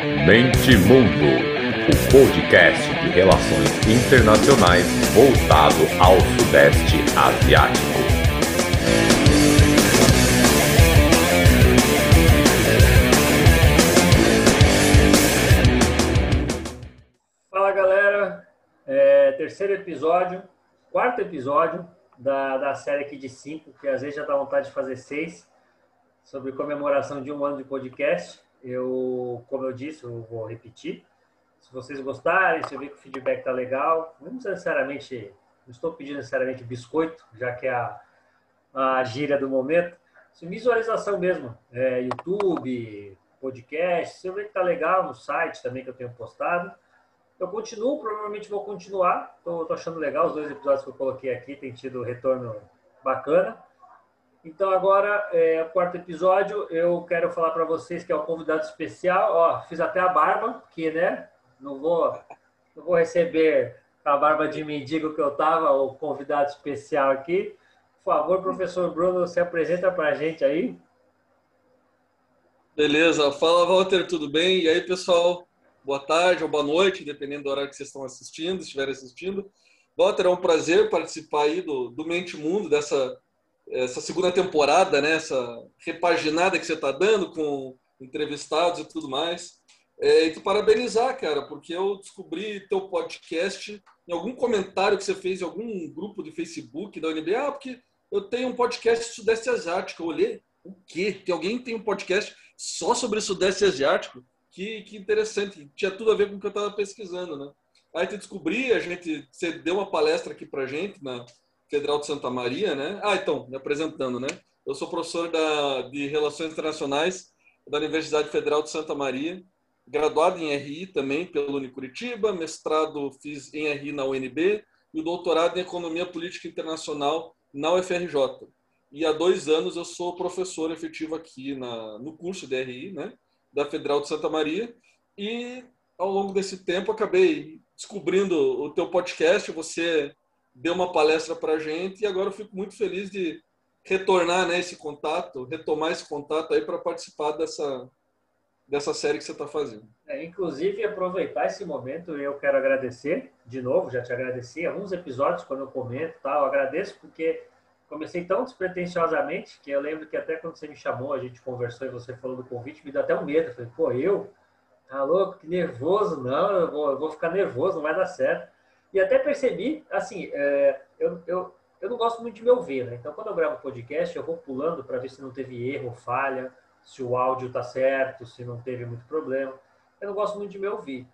Mente Mundo, o podcast de relações internacionais voltado ao Sudeste Asiático. Fala galera, é, terceiro episódio, quarto episódio da, da série aqui de cinco, que às vezes já dá vontade de fazer seis, sobre comemoração de um ano de podcast. Eu, como eu disse, eu vou repetir. Se vocês gostarem, se eu ver que o feedback tá legal, não necessariamente, não estou pedindo necessariamente biscoito, já que é a, a gíria do momento. Se visualização mesmo, é, YouTube, podcast, se eu ver que tá legal no site também que eu tenho postado, eu continuo, provavelmente vou continuar. Estou achando legal os dois episódios que eu coloquei aqui, tem tido retorno bacana. Então, agora, é, quarto episódio, eu quero falar para vocês que é o convidado especial. Ó, fiz até a barba, que, né? Não vou, não vou receber a barba de mendigo que eu tava, o convidado especial aqui. Por favor, professor Bruno, se apresenta para a gente aí. Beleza. Fala, Walter, tudo bem? E aí, pessoal? Boa tarde ou boa noite, dependendo do horário que vocês estão assistindo, estiverem assistindo. Walter, é um prazer participar aí do, do Mente Mundo, dessa essa segunda temporada, né? Essa repaginada que você está dando com entrevistados e tudo mais. É, e te parabenizar, cara, porque eu descobri teu podcast em algum comentário que você fez em algum grupo de Facebook da UNB. Ah, porque eu tenho um podcast Sudeste Asiático. Eu olhei, o quê? Que alguém tem um podcast só sobre Sudeste Asiático? Que, que interessante. Tinha tudo a ver com o que eu estava pesquisando, né? Aí te descobri, a gente, você deu uma palestra aqui pra gente na Federal de Santa Maria, né? Ah, então, me apresentando, né? Eu sou professor da, de Relações Internacionais da Universidade Federal de Santa Maria, graduado em RI também pelo Unicuritiba, mestrado fiz em RI na UNB e o doutorado em Economia Política Internacional na UFRJ. E há dois anos eu sou professor efetivo aqui na, no curso de RI, né? Da Federal de Santa Maria. E ao longo desse tempo acabei descobrindo o teu podcast, você deu uma palestra para a gente e agora eu fico muito feliz de retornar né, esse contato, retomar esse contato aí para participar dessa, dessa série que você está fazendo. É, inclusive, aproveitar esse momento, eu quero agradecer, de novo, já te agradeci, alguns episódios quando eu comento, tá, eu agradeço porque comecei tão despretensiosamente que eu lembro que até quando você me chamou, a gente conversou e você falou do convite, me deu até um medo. Falei, pô, eu? Tá louco? Que nervoso? Não, eu vou, eu vou ficar nervoso, não vai dar certo. E até percebi, assim, é, eu, eu, eu não gosto muito de me ouvir, né? Então, quando eu gravo podcast, eu vou pulando para ver se não teve erro, falha, se o áudio tá certo, se não teve muito problema. Eu não gosto muito de me ouvir.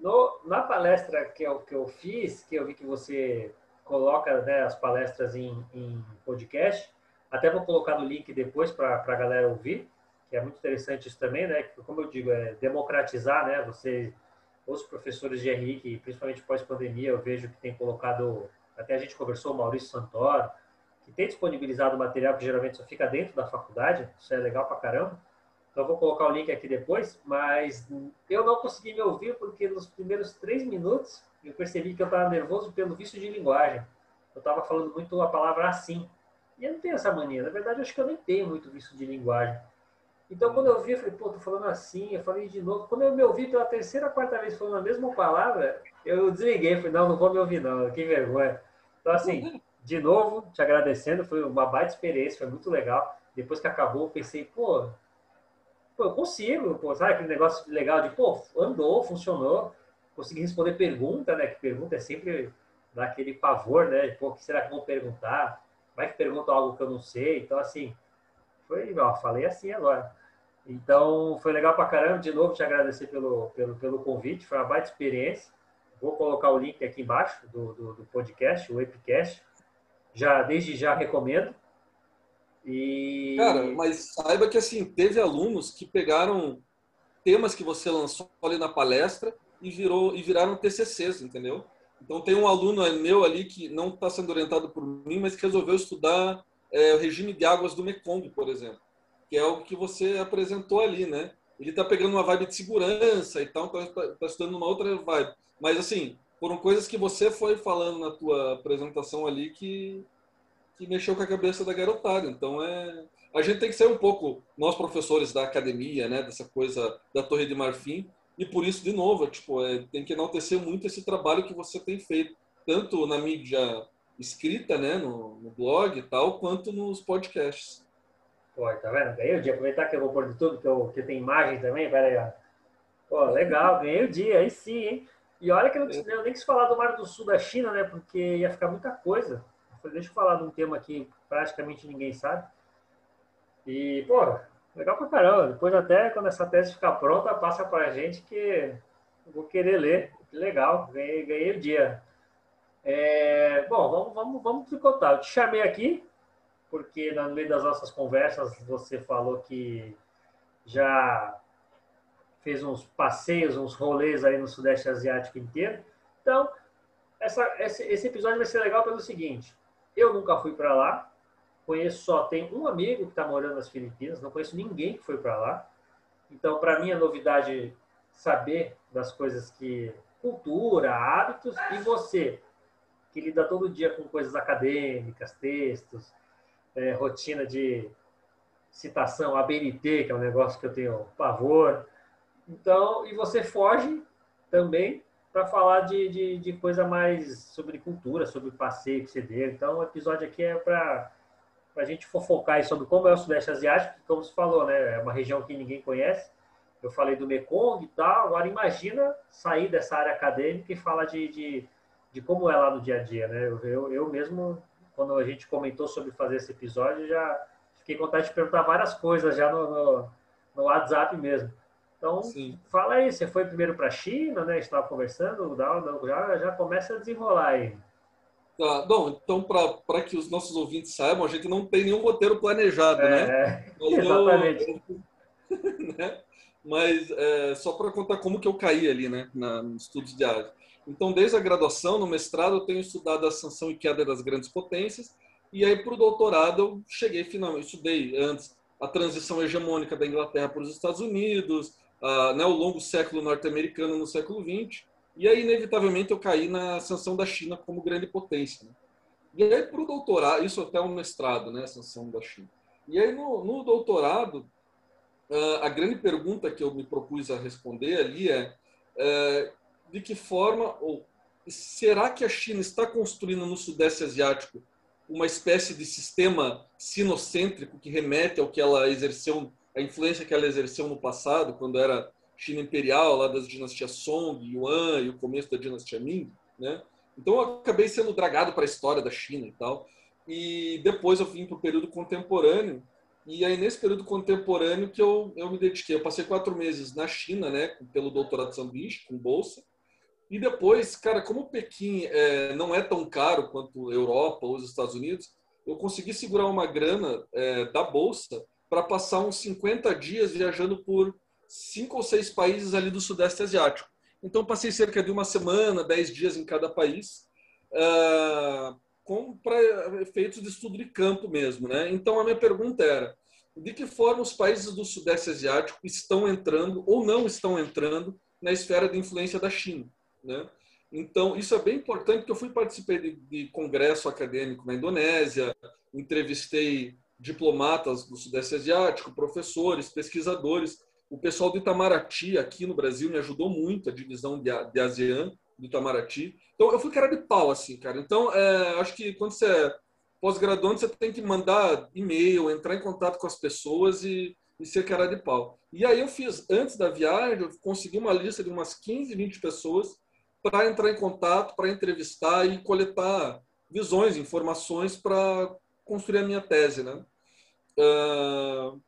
No, na palestra que eu, que eu fiz, que eu vi que você coloca né, as palestras em, em podcast, até vou colocar no link depois para a galera ouvir, que é muito interessante isso também, né? Como eu digo, é democratizar, né? Você os professores de RI, que principalmente pós-pandemia, eu vejo que tem colocado, até a gente conversou, o Maurício Santoro, que tem disponibilizado material que geralmente só fica dentro da faculdade, isso é legal pra caramba. Então vou colocar o link aqui depois, mas eu não consegui me ouvir porque nos primeiros três minutos eu percebi que eu estava nervoso pelo vício de linguagem. Eu estava falando muito a palavra assim. E eu não tenho essa mania. Na verdade, eu acho que eu nem tenho muito vício de linguagem. Então, quando eu vi, eu falei, pô, tô falando assim, eu falei de novo. Quando eu me ouvi pela terceira, quarta vez falando a mesma palavra, eu desliguei, falei, não, não vou me ouvir, não, que vergonha. Então, assim, de novo, te agradecendo, foi uma baita experiência, foi muito legal. Depois que acabou, eu pensei, pô, pô, eu consigo, pô, sabe aquele negócio legal de, pô, andou, funcionou, consegui responder pergunta, né? Que pergunta é sempre daquele pavor, né? Pô, o que será que vão perguntar? Vai que perguntam algo que eu não sei? Então, assim, foi, ó, falei assim agora. Então, foi legal pra caramba. De novo, te agradecer pelo, pelo, pelo convite. Foi uma baita experiência. Vou colocar o link aqui embaixo do, do, do podcast, o Epicast. Já, desde já recomendo. E... Cara, mas saiba que assim, teve alunos que pegaram temas que você lançou ali na palestra e, virou, e viraram TCCs, entendeu? Então tem um aluno meu ali que não está sendo orientado por mim, mas que resolveu estudar é, o regime de águas do Mekong, por exemplo, que é o que você apresentou ali, né? Ele está pegando uma vibe de segurança e tal, está tá estudando uma outra vibe. Mas, assim, foram coisas que você foi falando na tua apresentação ali que, que mexeu com a cabeça da garotada. Então, é, a gente tem que ser um pouco, nós professores da academia, né, dessa coisa da Torre de Marfim, e por isso, de novo, tipo, é, tem que enaltecer muito esse trabalho que você tem feito, tanto na mídia escrita, né, no, no blog e tal, quanto nos podcasts. Pô, tá vendo? Ganhei o dia. Aproveitar que eu vou pôr de tudo, que, eu, que tem imagem também, pera aí, ó. Pô, legal, ganhei o dia, aí sim, hein? E olha que eu, não, eu nem quis falar do Mar do Sul da China, né? Porque ia ficar muita coisa. Eu falei, deixa eu falar de um tema que praticamente ninguém sabe. E, pô, legal pra caramba. Depois até, quando essa tese ficar pronta, passa pra gente que eu vou querer ler. Que legal, ganhei, ganhei o dia. É, bom, vamos, vamos, vamos tricotar. Eu te chamei aqui, porque no meio das nossas conversas você falou que já fez uns passeios, uns rolês aí no Sudeste Asiático inteiro. Então, essa, esse, esse episódio vai ser legal pelo seguinte: eu nunca fui para lá, conheço só, tem um amigo que está morando nas Filipinas, não conheço ninguém que foi para lá. Então, para mim, é novidade saber das coisas que. cultura, hábitos, e você, que lida todo dia com coisas acadêmicas, textos, é, rotina de citação, ABNT, que é um negócio que eu tenho pavor. Então, e você foge também para falar de, de, de, coisa mais sobre cultura, sobre passeio que você deu. Então, o episódio aqui é para a gente fofocar sobre como é o Sudeste Asiático, como você falou, né? É uma região que ninguém conhece. Eu falei do Mekong e tal. Agora, imagina sair dessa área acadêmica e falar de, de, de como é lá no dia a dia, né? Eu, eu, eu mesmo, quando a gente comentou sobre fazer esse episódio, já fiquei com vontade de perguntar várias coisas já no, no, no WhatsApp mesmo. Então, Sim. fala aí, você foi primeiro para a China, né? Estava conversando, já, já começa a desenrolar aí. Tá, bom, então para que os nossos ouvintes saibam, a gente não tem nenhum roteiro planejado, né? é, né? Mas exatamente. Eu, né? Mas é, só para contar como que eu caí ali, né? Na, nos estudos de área. Então, desde a graduação, no mestrado, eu tenho estudado a sanção e queda das grandes potências. E aí, para o doutorado, eu cheguei finalmente, estudei antes a transição hegemônica da Inglaterra para os Estados Unidos, uh, né, o longo século norte-americano no século XX, e aí, inevitavelmente, eu caí na ascensão da China como grande potência. Né? E aí, para o doutorado, isso até um mestrado, né, ascensão da China. E aí, no, no doutorado, uh, a grande pergunta que eu me propus a responder ali é uh, de que forma, ou será que a China está construindo no Sudeste Asiático uma espécie de sistema sinocêntrico que remete ao que ela exerceu a influência que ela exerceu no passado, quando era China imperial, lá das dinastias Song, Yuan e o começo da dinastia Ming, né? Então eu acabei sendo dragado para a história da China e tal. E depois eu vim para o período contemporâneo. E aí nesse período contemporâneo que eu, eu me dediquei. Eu passei quatro meses na China, né, pelo doutorado sanduíche, com bolsa. E depois, cara, como Pequim é, não é tão caro quanto Europa ou os Estados Unidos, eu consegui segurar uma grana é, da bolsa para passar uns 50 dias viajando por cinco ou seis países ali do Sudeste Asiático. Então, passei cerca de uma semana, dez dias em cada país, uh, para efeitos de estudo de campo mesmo. Né? Então, a minha pergunta era, de que forma os países do Sudeste Asiático estão entrando ou não estão entrando na esfera de influência da China? Né? Então, isso é bem importante, porque eu fui participei de, de congresso acadêmico na Indonésia, entrevistei diplomatas do Sudeste Asiático, professores, pesquisadores. O pessoal do Itamaraty aqui no Brasil me ajudou muito, a divisão de, de ASEAN do Itamaraty. Então, eu fui cara de pau, assim, cara. Então, é, acho que quando você é pós-graduando, você tem que mandar e-mail, entrar em contato com as pessoas e, e ser cara de pau. E aí eu fiz, antes da viagem, eu consegui uma lista de umas 15, 20 pessoas para entrar em contato, para entrevistar e coletar visões, informações para construir a minha tese, né? Uh,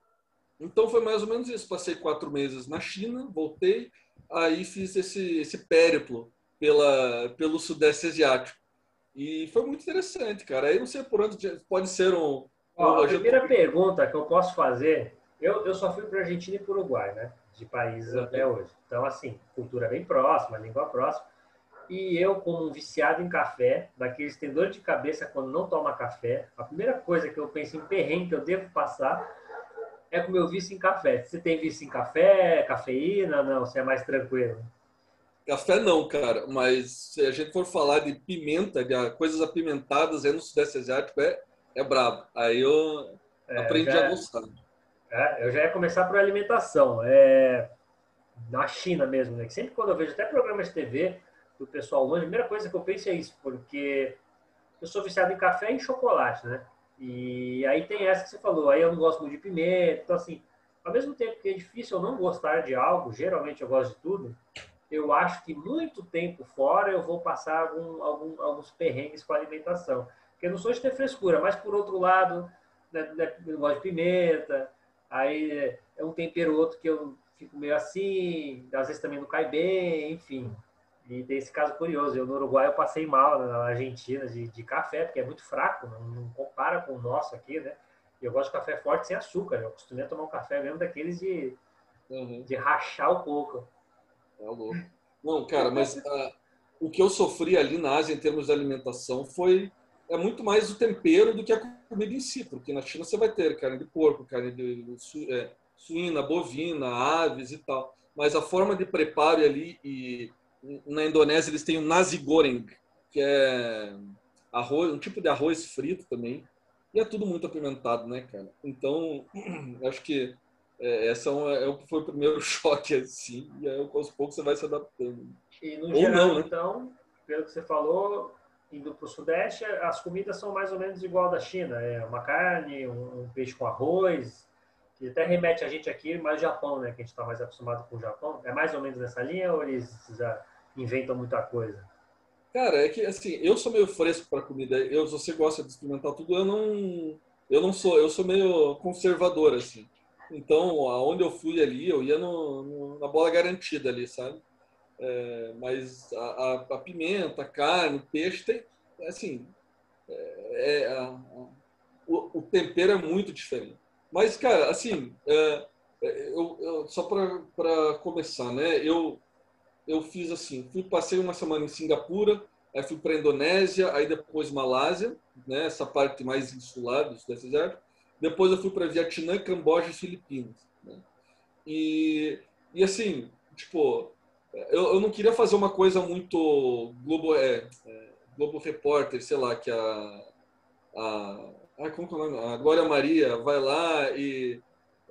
então foi mais ou menos isso. Passei quatro meses na China, voltei, aí fiz esse, esse périplo pela, pelo Sudeste Asiático. E foi muito interessante, cara. Aí não sei por onde pode ser um. Ó, a primeira pergunta que eu posso fazer, eu, eu só fui para Argentina e para Uruguai, né? De países até hoje. Então, assim, cultura bem próxima, língua próxima. E eu, como um viciado em café, daqueles que tem dor de cabeça quando não toma café, a primeira coisa que eu penso em perrengue que eu devo passar é com o meu vício em café. Você tem vício em café, cafeína? Não, você é mais tranquilo? Café não, cara, mas se a gente for falar de pimenta, de coisas apimentadas aí no Sudeste Asiático, é, é brabo. Aí eu, É, Aprendi já, a gostar. É, eu já ia começar por alimentação. É, na China mesmo, né? Que sempre quando eu vejo até programas de TV do pessoal longe, a primeira coisa que eu penso é isso, porque eu sou viciado em café e em chocolate, né? E aí tem essa que você falou, aí eu não gosto muito de pimenta, então assim, ao mesmo tempo que é difícil eu não gostar de algo, geralmente eu gosto de tudo, eu acho que muito tempo fora eu vou passar algum, algum, alguns perrengues com a alimentação. Porque eu não sou de ter frescura, mas por outro lado, né, né, gosto de pimenta, aí é um tempero outro que eu fico meio assim, às vezes também não cai bem, enfim. E tem esse caso curioso. Eu no Uruguai eu passei mal na Argentina de, de café, porque é muito fraco, não, não, compara com o nosso aqui, né? E eu gosto de café forte sem açúcar. Eu costumei tomar um café mesmo daqueles de, uhum. de rachar o coco. É louco. Não, cara, mas uh, o que eu sofri ali na Ásia em termos de alimentação foi é muito mais o tempero do que a comida em si, porque na China você vai ter carne de porco, carne de, de é, suína, bovina, aves e tal. Mas a forma de preparo ali e na Indonésia eles têm o nasi goreng, que é arroz, um tipo de arroz frito também. E é tudo muito apimentado, né, cara? Então, acho que é, essa é, é, foi o primeiro choque, assim, e aí aos poucos você vai se adaptando. E no Ou geral, não, né? então, pelo que você falou, indo para o Sudeste, as comidas são mais ou menos igual da China. É uma carne, um, um peixe com arroz, que até remete a gente aqui, mais Japão, né? Que a gente está mais acostumado com o Japão. É mais ou menos nessa linha ou eles já inventam muita coisa? Cara, é que assim, eu sou meio fresco para comida. Eu, você gosta de experimentar tudo, eu não, eu não sou, eu sou meio conservador assim. Então, aonde eu fui ali, eu ia no, no, na bola garantida ali, sabe? É, mas a, a, a, pimenta, a carne, o peixe tem, assim, é, é a, o, o, tempero é muito diferente. Mas, cara, assim, é, é eu, eu, só para começar, né? Eu eu fiz assim, fui passei uma semana em Singapura, aí fui para Indonésia, aí depois Malásia, né? Essa parte mais insular do Asiático. Depois eu fui para Vietnã, Camboja e Filipinas. Né? E, e assim, tipo, eu, eu não queria fazer uma coisa muito Globo, é, é, Globo Repórter, sei lá, que a, a, ah, como que é o nome? a Glória Maria vai lá e.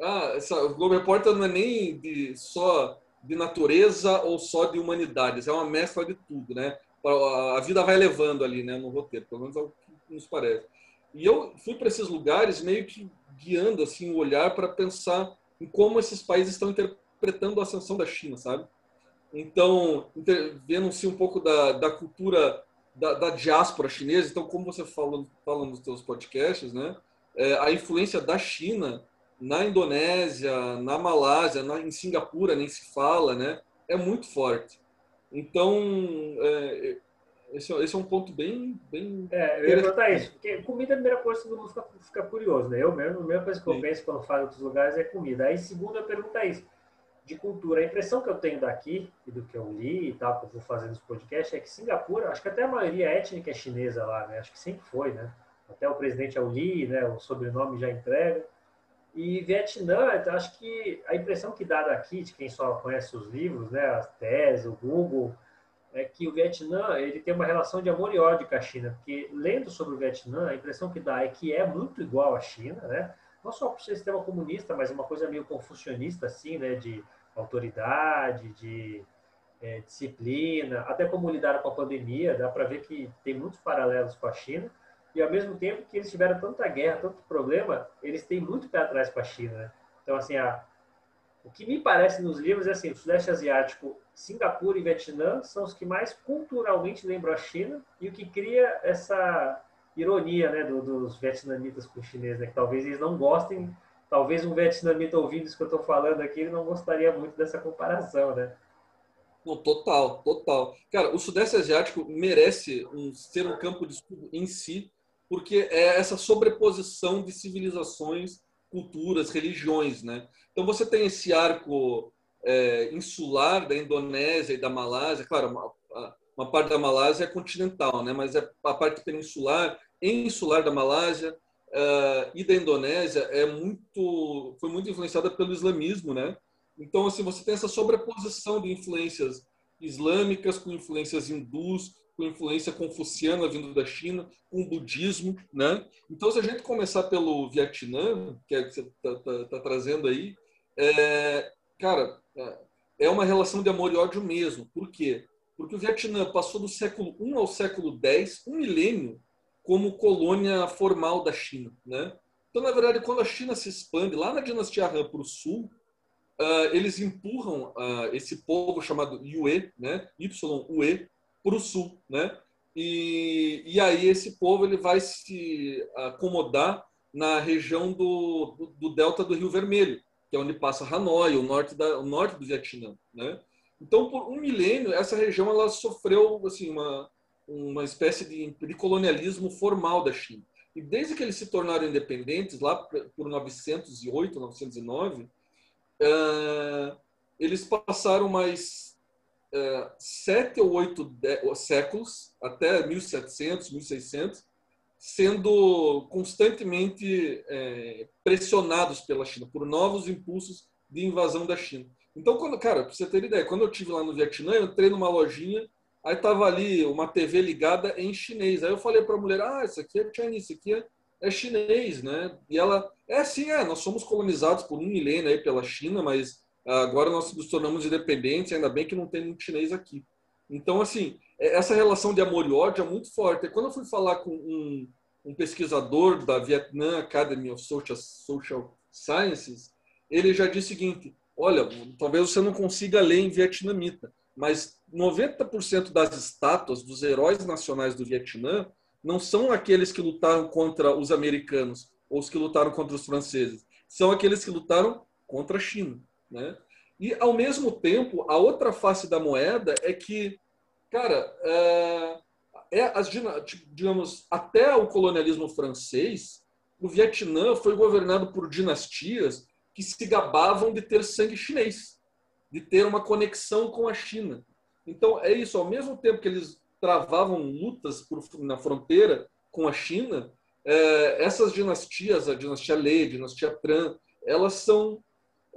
Ah, essa, o Globo Repórter não é nem de só de natureza ou só de humanidades, é uma mescla de tudo, né? A vida vai levando ali, né, no roteiro, pelo menos é o que nos parece. E eu fui para esses lugares meio que guiando assim o olhar para pensar em como esses países estão interpretando a ascensão da China, sabe? Então, vendo-se um pouco da, da cultura da, da, diáspora chinesa, então, como você fala nos seus podcasts, né? É, a influência da China na Indonésia, na Malásia, na, em Singapura nem se fala, né? É muito forte. Então, é, esse, esse, é um ponto bem. bem é, eu ia perguntar isso, porque comida é a primeira coisa que todo mundo fica, fica curioso, né? Eu mesmo, a primeira coisa que eu Sim. penso quando falo em outros lugares é comida. Aí, segunda pergunta é isso, de cultura. A impressão que eu tenho daqui, e do que eu li e tal, que eu vou fazer nos podcasts, é que Singapura, acho que até a maioria étnica é chinesa lá, né? Acho que sempre foi, né? Até o presidente é o Li, né? O sobrenome já entrega. E Vietnã, acho que a impressão que dá daqui, de quem só conhece os livros, né, as teses, o Google, é que o Vietnã ele tem uma relação de amor e ódio com a China, porque lendo sobre o Vietnã, a impressão que dá é que é muito igual à China, né? Não só para o sistema comunista, mas uma coisa meio confucionista, assim, né? De autoridade, de é, disciplina, até como lidaram com a pandemia, dá para ver que tem muitos paralelos com a China e ao mesmo tempo que eles tiveram tanta guerra, tanto problema, eles têm muito pé atrás com a China. Né? Então, assim, a, o que me parece nos livros é assim, o Sudeste Asiático, Singapura e Vietnã são os que mais culturalmente lembram a China e o que cria essa ironia né, do, dos vietnamitas com os chineses, né, que talvez eles não gostem, talvez um vietnamita ouvindo isso que eu estou falando aqui, ele não gostaria muito dessa comparação, né? Não, total, total. Cara, o Sudeste Asiático merece um, ser um campo de estudo em si, porque é essa sobreposição de civilizações, culturas, religiões, né? Então você tem esse arco é, insular da Indonésia e da Malásia, claro, uma, uma, parte da Malásia é continental, né? Mas é a parte peninsular, insular da Malásia uh, e da Indonésia é muito, foi muito influenciada pelo islamismo, né? Então assim você tem essa sobreposição de influências islâmicas com influências hindus, com influência confuciana vindo da China, com o budismo, né? Então, se a gente começar pelo Vietnã, que é que você está tá, tá trazendo aí, é, cara, é, é uma relação de amor e ódio mesmo. Por quê? Porque o Vietnã passou do século I ao século X, um milênio, como colônia formal da China, né? Então, na verdade, quando a China se expande lá na dinastia Han para o sul, uh, eles empurram uh, esse povo chamado Yue, né? Y-U-E, para o sul, né? E, e aí esse povo ele vai se acomodar na região do, do, do delta do Rio Vermelho, que é onde passa Hanoi, o norte, da, o norte do Vietnã, né? Então, por um milênio, essa região ela sofreu assim uma uma espécie de, de colonialismo formal da China. E desde que eles se tornaram independentes, lá por 908, 909, uh, eles passaram mais é, sete ou oito séculos, até 1700, 1600, sendo constantemente é, pressionados pela China por novos impulsos de invasão da China. Então, quando, cara, para você ter ideia, quando eu tive lá no Vietnã, eu entrei numa lojinha, aí tava ali uma TV ligada em chinês. Aí eu falei para a mulher: "Ah, isso aqui é Chinese, isso aqui é, é chinês, né?" E ela: "É sim, é, nós somos colonizados por um milênio aí pela China, mas Agora nós nos tornamos independentes, ainda bem que não tem muito chinês aqui. Então, assim, é, essa relação de amor e ódio é muito forte. Quando eu fui falar com um, um pesquisador da Vietnam Academy of Social, Social Sciences, ele já disse o seguinte: olha, talvez você não consiga ler em vietnamita, mas 90% das estátuas dos heróis nacionais do Vietnã não são aqueles que lutaram contra os americanos ou os que lutaram contra os franceses, são aqueles que lutaram contra a China. Né? E, ao mesmo tempo, a outra face da moeda é que, cara, é, é as, digamos, até o colonialismo francês, o Vietnã foi governado por dinastias que se gabavam de ter sangue chinês, de ter uma conexão com a China. Então, é isso, ao mesmo tempo que eles travavam lutas por, na fronteira com a China, é, essas dinastias, a dinastia Lei, a dinastia Tran, elas são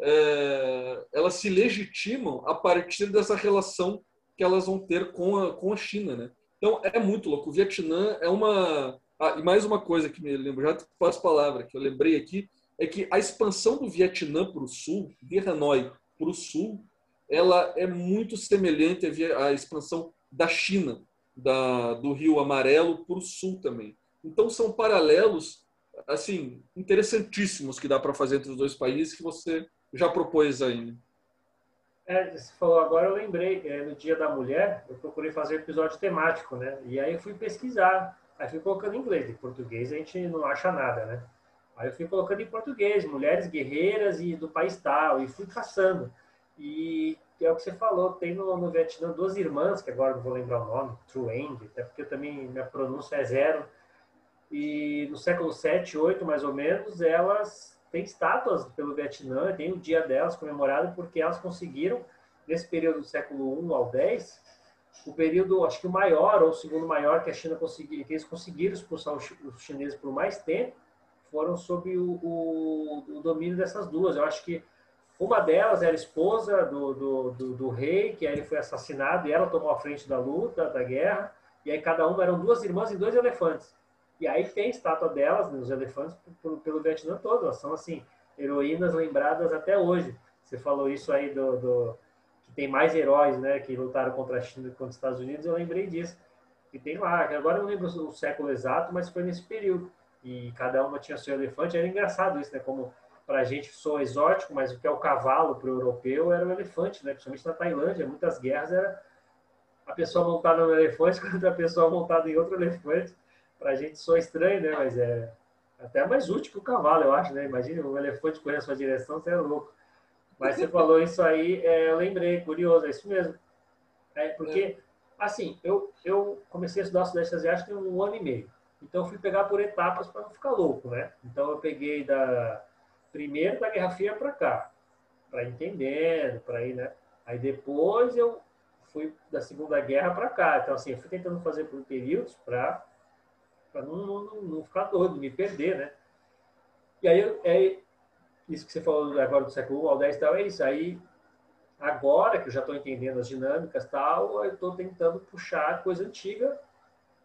é, elas se legitimam a partir dessa relação que elas vão ter com a, com a China, né? Então é muito louco. O Vietnã é uma ah, e mais uma coisa que me lembro, já passo palavra que eu lembrei aqui é que a expansão do Vietnã para o sul, de Hanoi para o sul, ela é muito semelhante à expansão da China, da, do Rio Amarelo para o sul também. Então são paralelos assim interessantíssimos que dá para fazer entre os dois países que você já propôs? Né? É, você falou agora, eu lembrei, é, no Dia da Mulher, eu procurei fazer episódio temático, né? E aí eu fui pesquisar, aí fui colocando em inglês, em português a gente não acha nada, né? Aí eu fui colocando em português, mulheres guerreiras e do país tal, e fui caçando. E é o que você falou, tem no, no Vietnã duas irmãs, que agora não vou lembrar o nome, Truend, até porque também minha pronúncia é zero. E no século 7, 8 mais ou menos, elas tem estátuas pelo Vietnã, tem o dia delas comemorado porque elas conseguiram, nesse período do século 1 ao 10, o período, acho que o maior ou o segundo maior que a China conseguiu, que eles conseguiram expulsar os chineses por mais tempo, foram sob o, o, o domínio dessas duas. Eu acho que uma delas era esposa do, do, do, do, rei, que aí ele foi assassinado e ela tomou a frente da luta, da guerra, e aí cada uma eram duas irmãs e dois elefantes. E aí tem estátua delas, nos elefantes, pelo, Vietnã todo. Elas são, assim, heroínas lembradas até hoje. Você falou isso aí do, do, que tem mais heróis, né, que lutaram contra a China e contra os Estados Unidos. Eu lembrei disso. E tem lá, agora eu não lembro o século exato, mas foi nesse período. E cada uma tinha seu elefante. Era engraçado isso, né? Como para a gente soa exótico, mas o que é o cavalo para o europeu era o elefante, né? Principalmente na Tailândia, muitas guerras era a pessoa montada no elefante contra a pessoa montada em outro elefante para a gente soa estranho, né? Mas é até mais útil que o cavalo, eu acho, né? Imagina um elefante correndo na sua direção, você é louco. Mas você falou isso aí, é, eu lembrei, curioso, é isso mesmo. É, porque, assim, eu, eu comecei a estudar o Sudeste Asiático tem um ano e meio. Então, eu fui pegar por etapas para não ficar louco, né? Então, eu peguei da primeiro da Guerra Fria para cá, para entendendo, para ir, né? Aí depois eu fui da Segunda Guerra para cá. Então, assim, eu fui tentando fazer por períodos para para não, não, não, ficar doido, me perder, né? E aí, é isso que você falou agora do século 1 ao 10 tal, é isso. Aí agora que eu já estou entendendo as dinâmicas tal, eu estou tentando puxar coisa antiga,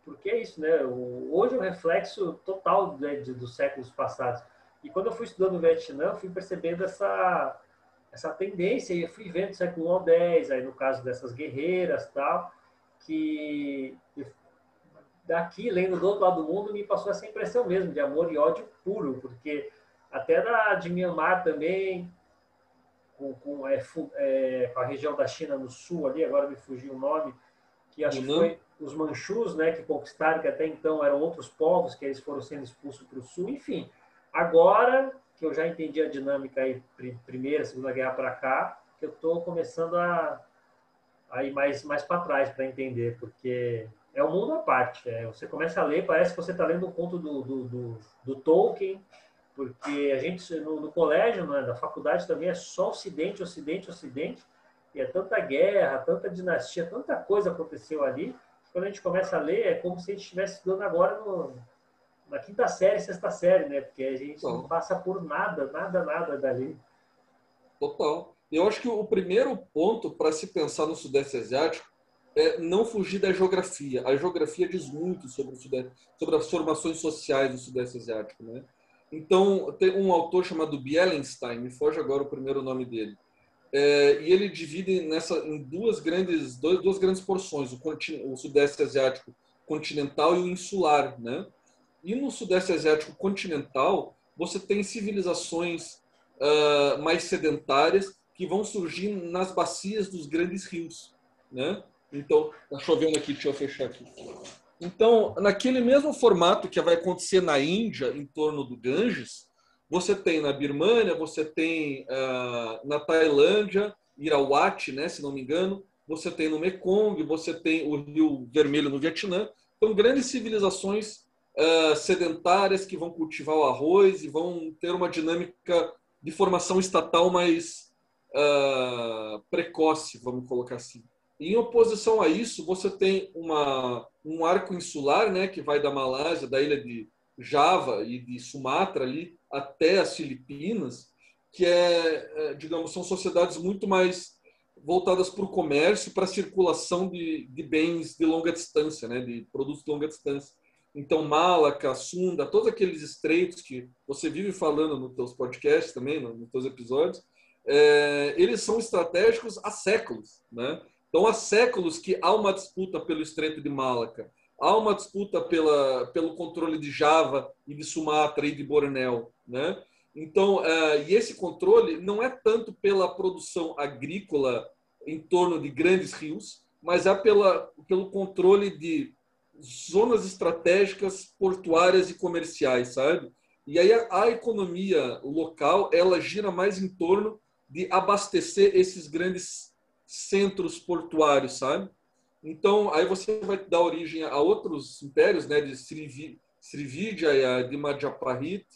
porque é isso, né? O, hoje é um reflexo total né, de, dos séculos passados. E quando eu fui estudando o Vietnã, fui percebendo essa essa tendência e eu fui vendo século X, aí no caso dessas guerreiras tal, que daqui, lendo do outro lado do mundo, me passou essa impressão mesmo de amor e ódio puro, porque até da, de Myanmar também, com, com, é, é, com a região da China no sul ali, agora me fugiu o nome, que acho uhum. que foi os manchus, né, que conquistaram, que até então eram outros povos, que eles foram sendo expulsos para o sul, enfim. Agora que eu já entendi a dinâmica aí, primeira, segunda guerra para cá, que eu estou começando a, a ir mais, mais para trás para entender, porque é um mundo à parte. É, você começa a ler, parece que você está lendo um conto do, do, do, do, Tolkien, porque a gente, no, no colégio, né, na faculdade também, é só Ocidente, Ocidente, Ocidente, e é tanta guerra, tanta dinastia, tanta coisa aconteceu ali, quando a gente começa a ler, é como se a gente estivesse estudando agora no, na quinta série, sexta série, né? Porque a gente não passa por nada, nada, nada dali. Total. Eu acho que o primeiro ponto para se pensar no Sudeste Asiático é não fugir da geografia. A geografia diz muito sobre, Sudeste, sobre as formações sociais do Sudeste Asiático, né? Então, tem um autor chamado Bielenstein, me foge agora o primeiro nome dele, é, e ele divide nessa em duas grandes dois, duas grandes porções, o, o Sudeste Asiático continental e o insular, né? E no Sudeste Asiático continental, você tem civilizações uh, mais sedentárias que vão surgir nas bacias dos grandes rios, né? Então, tá chovendo aqui, deixa eu fechar aqui. Então, naquele mesmo formato que vai acontecer na Índia, em torno do Ganges, você tem na Birmânia, você tem uh, na Tailândia, Irauati, né, se não me engano, você tem no Mekong, você tem o Rio Vermelho no Vietnã. Então, grandes civilizações uh, sedentárias que vão cultivar o arroz e vão ter uma dinâmica de formação estatal mais uh, precoce, vamos colocar assim. Em oposição a isso, você tem uma, um arco insular, né, que vai da Malásia, da ilha de Java e de Sumatra ali até as Filipinas, que é, é digamos, são sociedades muito mais voltadas para o comércio, para a circulação de, de bens de longa distância, né, de produtos de longa distância. Então, Malaca, Sunda, todos aqueles estreitos que você vive falando nos teus podcasts também, nos teus episódios, é, eles são estratégicos há séculos. Né? Então, há séculos que há uma disputa pelo estreito de Malaca, há uma disputa pela, pelo controle de Java e de Sumatra e de Borneo. Né? Então, é, e esse controle não é tanto pela produção agrícola em torno de grandes rios, mas é pela, pelo controle de zonas estratégicas portuárias e comerciais, sabe? E aí a, a, economia local ela gira mais em torno de abastecer esses grandes centros portuários, sabe? Então aí você vai dar origem a outros impérios, né? De Srivijaya, de Madhyaparit,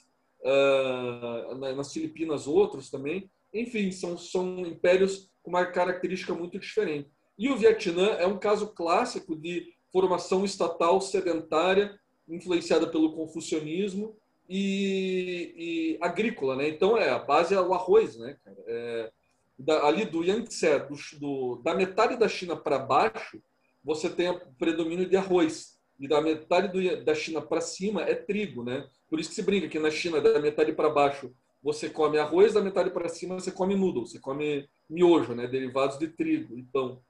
uh, nas Filipinas outros também. Enfim, são, são impérios com uma característica muito diferente. E o Vietnã é um caso clássico de formação estatal sedentária, influenciada pelo confucionismo e, e, agrícola, né? Então é a base é o arroz, né? É, da, ali do Yangtze, do, do, da metade da China para baixo, você tem o predomínio de arroz e da metade do, da China para cima é trigo, né? Por isso que se brinca que na China da metade para baixo você come arroz, da metade para cima você come noodle, você come miojo, né? Derivados de trigo e pão.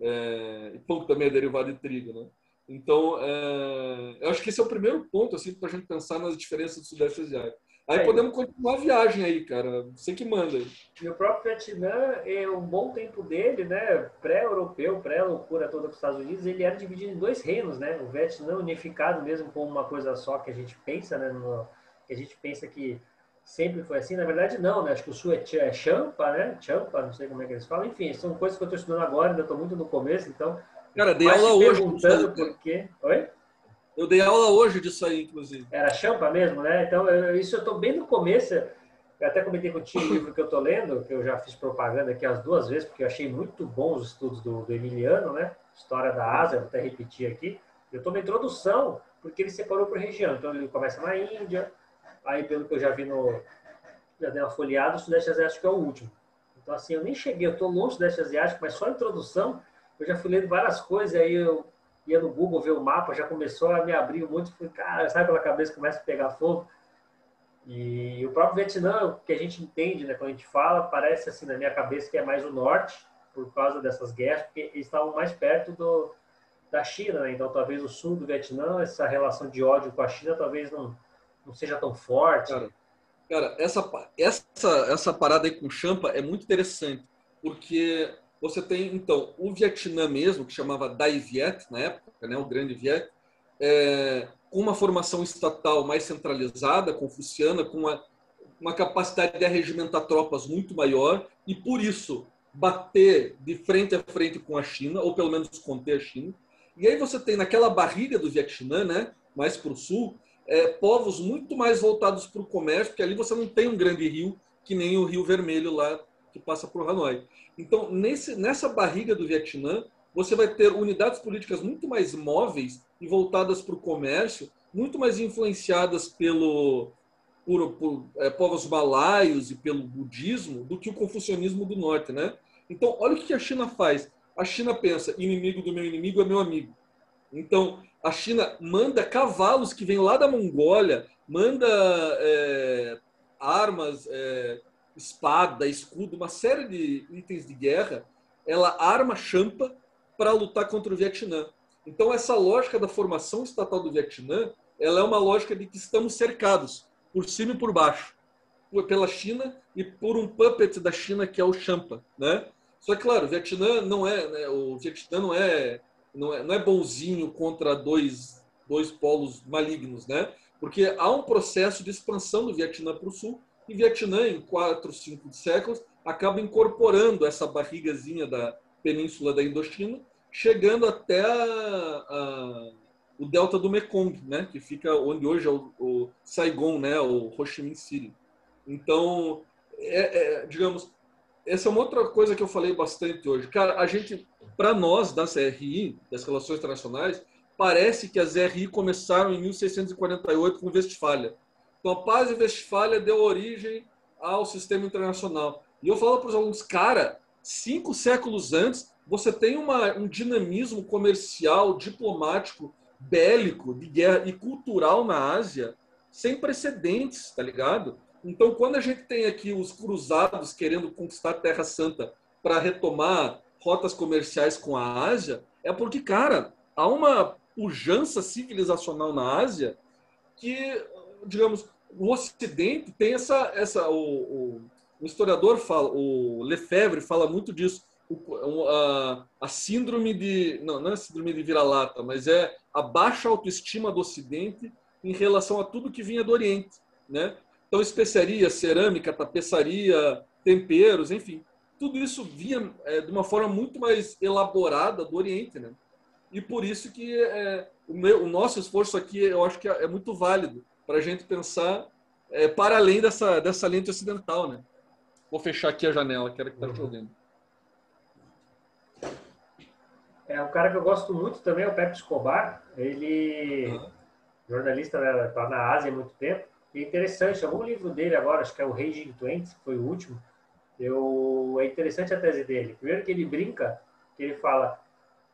É, e pão também é derivado de trigo, né? Então, é, eu acho que esse é o primeiro ponto, assim, para a gente pensar nas diferenças do Sudeste Asiático. Aí é. podemos continuar a viagem aí, cara. Você que manda. E o próprio Vietnã, é um bom tempo dele, né, pré-europeu, pré-loucura toda dos Estados Unidos, ele era dividido em dois reinos, né? O Vietnã unificado mesmo como uma coisa só que a gente pensa, né? No, que a gente pensa que sempre foi assim. Na verdade, não, né? Acho que o sul é, é Champa, né? Champa, não sei como é que eles falam. Enfim, são coisas que eu estou estudando agora, ainda estou muito no começo, então. Cara, dei aula hoje. Perguntando por quê. Oi? Eu dei aula hoje disso aí, inclusive. Era Champa mesmo, né? Então, eu, isso eu estou bem no começo. Eu até comentei contigo o livro que eu estou lendo, que eu já fiz propaganda aqui as duas vezes, porque eu achei muito bons os estudos do, do Emiliano, né? História da Ásia, vou até repetir aqui. Eu estou na introdução, porque ele separou por região. Então, ele começa na Índia, aí, pelo que eu já vi no, já dei uma folheada, o Sudeste Asiático é o último. Então, assim, eu nem cheguei, eu estou longe deste asiático, mas só a introdução, eu já fui lendo várias coisas, aí eu ia no Google ver o mapa, já começou a me abrir muito, fui, cara, sai pela cabeça, começa a pegar fogo. E o próprio Vietnã, que a gente entende, né, quando a gente fala, parece assim na minha cabeça que é mais o norte, por causa dessas guerras, porque eles estavam mais perto do, da China, né? então talvez o sul do Vietnã, essa relação de ódio com a China talvez não, não seja tão forte. Cara, cara essa, essa, essa parada aí com Champa é muito interessante, porque você tem, então, o Vietnã mesmo, que chamava Dai Viet na época, né, o Grande Viet, é, com uma formação estatal mais centralizada, confuciana, com uma, uma capacidade de arregimentar tropas muito maior, e por isso bater de frente a frente com a China, ou pelo menos conter a China. E aí você tem naquela barriga do Vietnã, né, mais para o sul, é, povos muito mais voltados para o comércio, porque ali você não tem um grande rio, que nem o Rio Vermelho lá, que passa por Hanoi. Então, nesse, nessa barriga do Vietnã, você vai ter unidades políticas muito mais móveis e voltadas para o comércio, muito mais influenciadas pelo, por, por é, povos malaios e pelo budismo do que o confucionismo do norte, né? Então, olha o que a China faz. A China pensa: inimigo do meu inimigo é meu amigo. Então, a China manda cavalos que vêm lá da Mongólia, manda é, armas, é, espada, escudo, uma série de itens de guerra. Ela arma champa para lutar contra o Vietnã. Então, essa lógica da formação estatal do Vietnã, ela é uma lógica de que estamos cercados por cima e por baixo, pela China e por um puppet da China que é o Champa, né? Só que, claro, o Vietnã não é, né, o Vietnã não é, não é, não é bonzinho contra dois, dois polos malignos, né? Porque há um processo de expansão do Vietnã para o sul e Vietnã, em quatro, cinco séculos, acaba incorporando essa barrigazinha da península da Indochina, chegando até a, a, o delta do Mekong, né? Que fica onde hoje é o, o Saigon, né? O Ho Chi Minh City. Então, é, é, digamos, essa é uma outra coisa que eu falei bastante hoje. Cara, a gente, para nós da CRI, das Relações Internacionais, parece que as RI começaram em 1648 com Westfália. Então, a paz de Westfália deu origem ao sistema internacional. E eu falo para os alunos, cara, cinco séculos antes, você tem uma, um dinamismo comercial, diplomático, bélico, de guerra e cultural na Ásia sem precedentes, tá ligado? Então, quando a gente tem aqui os cruzados querendo conquistar a Terra Santa para retomar rotas comerciais com a Ásia, é porque, cara, há uma pujança civilizacional na Ásia que, digamos, o Ocidente tem essa. essa o, o, o historiador fala, o Lefebvre fala muito disso. O, a, a, síndrome de. Não, não é síndrome de vira-lata, mas é a baixa autoestima do Ocidente em relação a tudo que vinha do Oriente. Né? Então, especiaria, cerâmica, tapeçaria, temperos, enfim, tudo isso vinha é, de uma forma muito mais elaborada do Oriente, né? E por isso que é, o, meu, o nosso esforço aqui, eu acho que é, é muito válido para a gente pensar é, para além dessa, dessa lente ocidental, né? Vou fechar aqui a janela, que era que está chovendo. É, um cara que eu gosto muito também é o Pepe Escobar. Ele, uhum. jornalista, né, na Ásia há muito tempo. E interessante, algum livro dele agora, acho que é o Raging Twenty, que foi o último. Eu, é interessante a tese dele. Primeiro que ele brinca, que ele fala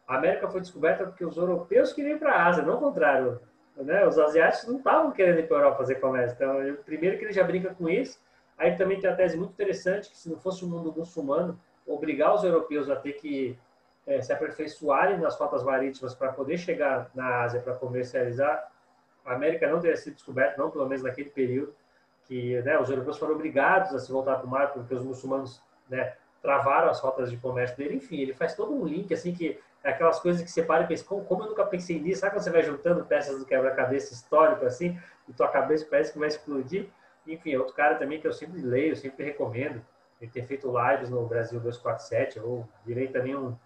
a América foi descoberta porque os europeus queriam ir para a Ásia, não o contrário. Né? Os asiáticos não estavam querendo ir para a Europa fazer comércio. Então, primeiro que ele já brinca com isso. Aí também tem a tese muito interessante que se não fosse o mundo muçulmano, obrigar os europeus a ter que é, se aperfeiçoarem nas rotas marítimas para poder chegar na Ásia para comercializar a América não teria sido descoberta, não pelo menos naquele período, que né, os europeus foram obrigados a se voltar para o mar porque os muçulmanos né, travaram as rotas de comércio dele. Enfim, ele faz todo um link, assim, que aquelas coisas que você para e pensa, como, como eu nunca pensei nisso? Sabe quando você vai juntando peças do quebra-cabeça histórico, assim, e tua cabeça parece que vai explodir? Enfim, é outro cara também que eu sempre leio, sempre recomendo. Ele tem feito lives no Brasil 247, eu virei também um,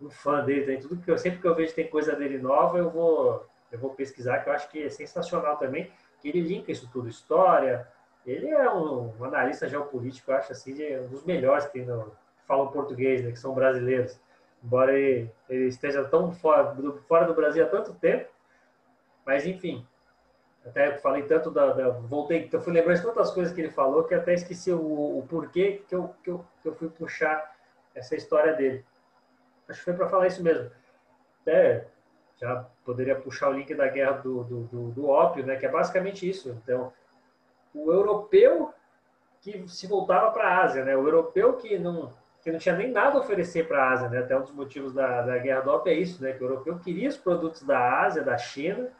um fã dele. Tem tudo que eu sempre que eu vejo tem coisa dele nova, eu vou eu vou pesquisar, que eu acho que é sensacional também, que ele linka isso tudo, história. Ele é um, um analista geopolítico, eu acho assim, de, um dos melhores que, no, que falam português, né, que são brasileiros. Embora ele, esteja tão fora do, fora do Brasil há tanto tempo. Mas, enfim, Até falei tanto da, da voltei, eu fui lembrando de tantas coisas que ele falou que até esqueci o, o porquê que eu, que eu, que eu fui puxar essa história dele. Acho que foi para falar isso mesmo. Até já poderia puxar o link da guerra do, do, do, do ópio, né? Que é basicamente isso. Então, o europeu que se voltava para a Ásia, né? O europeu que não que não tinha nem nada a oferecer para a Ásia, né? Até um dos motivos da, da guerra do ópio é isso, né? Que o europeu queria os produtos da Ásia, da China,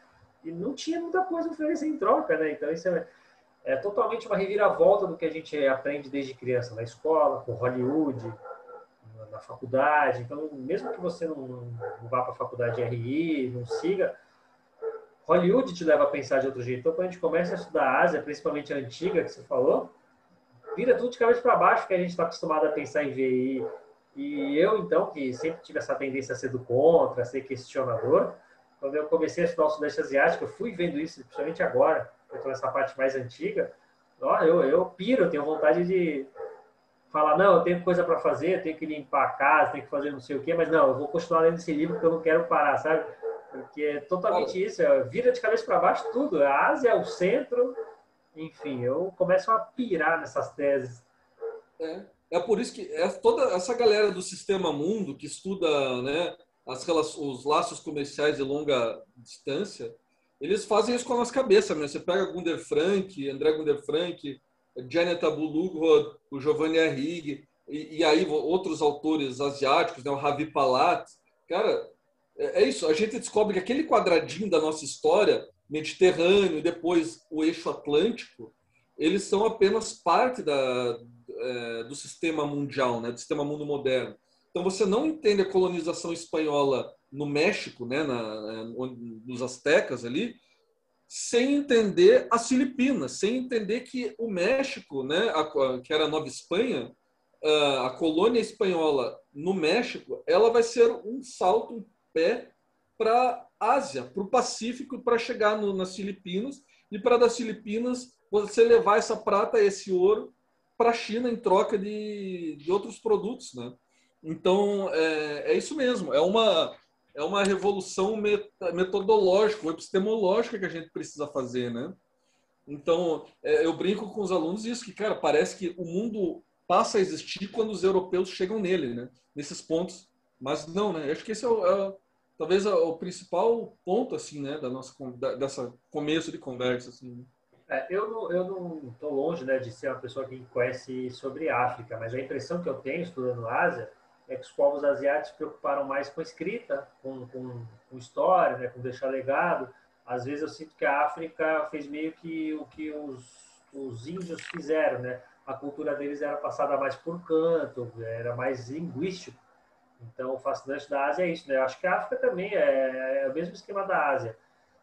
e não tinha muita coisa a oferecer em troca, né? Então isso é, é totalmente uma reviravolta do que a gente aprende desde criança, na escola, com Hollywood, na faculdade. Então, mesmo que você não, não vá para a faculdade de RI, não siga, Hollywood te leva a pensar de outro jeito. Então, quando a gente começa a estudar a Ásia, principalmente a antiga que você falou, vira tudo de cabeça para baixo, que a gente está acostumado a pensar em VI. E eu, então, que sempre tive essa tendência a ser do contra, a ser questionador, quando eu comecei a estudar o Sudeste Asiático, eu fui vendo isso, principalmente agora, eu estou nessa parte mais antiga, ó, eu, eu piro, eu tenho vontade de falar, não, eu tenho coisa para fazer, eu tenho que limpar a casa, tenho que fazer não sei o quê, mas não, eu vou continuar lendo esse livro porque eu não quero parar, sabe? Porque é totalmente isso, é, vira de cabeça para baixo tudo, a Ásia é o centro, enfim, eu começo a pirar nessas teses. É, é por isso que é toda essa galera do sistema mundo que estuda né, as, os laços comerciais de longa distância, eles fazem isso com a nossa cabeça. Né? Você pega Gunder Frank, André Gunder Frank, Janet Abulugrod, o Giovanni Arrighi, e, e, aí outros autores asiáticos, né? o Ravi Palat. Cara, é, é isso. A gente descobre que aquele quadradinho da nossa história Mediterrâneo e depois o eixo Atlântico, eles são apenas parte da, é, do sistema mundial, né, do sistema mundo moderno. Então você não entende a colonização espanhola no México, né, na, nos astecas ali, sem entender as Filipinas, sem entender que o México, né, a, que era a Nova Espanha, a, a colônia espanhola no México, ela vai ser um salto, um pé para Ásia, para o Pacífico, para chegar no, nas Filipinas e para das Filipinas você levar essa prata, esse ouro para a China em troca de, de outros produtos, né? Então é, é isso mesmo, é uma é uma revolução metodológica, epistemológica que a gente precisa fazer, né? Então é, eu brinco com os alunos isso que cara parece que o mundo passa a existir quando os europeus chegam nele, né? Nesses pontos, mas não, né? Acho que esse é o, é talvez o principal ponto assim, né, da nossa da, dessa começo de conversa assim. É, eu não eu não estou longe, né, de ser uma pessoa que conhece sobre África, mas a impressão que eu tenho estudando Ásia é que os povos asiáticos preocuparam mais com escrita, com, com, com história, né, com deixar legado. Às vezes eu sinto que a África fez meio que o que os, os índios fizeram, né? A cultura deles era passada mais por canto, era mais linguístico então, o fascinante da Ásia é isso, né? Eu acho que a África também é, é, o mesmo esquema da Ásia.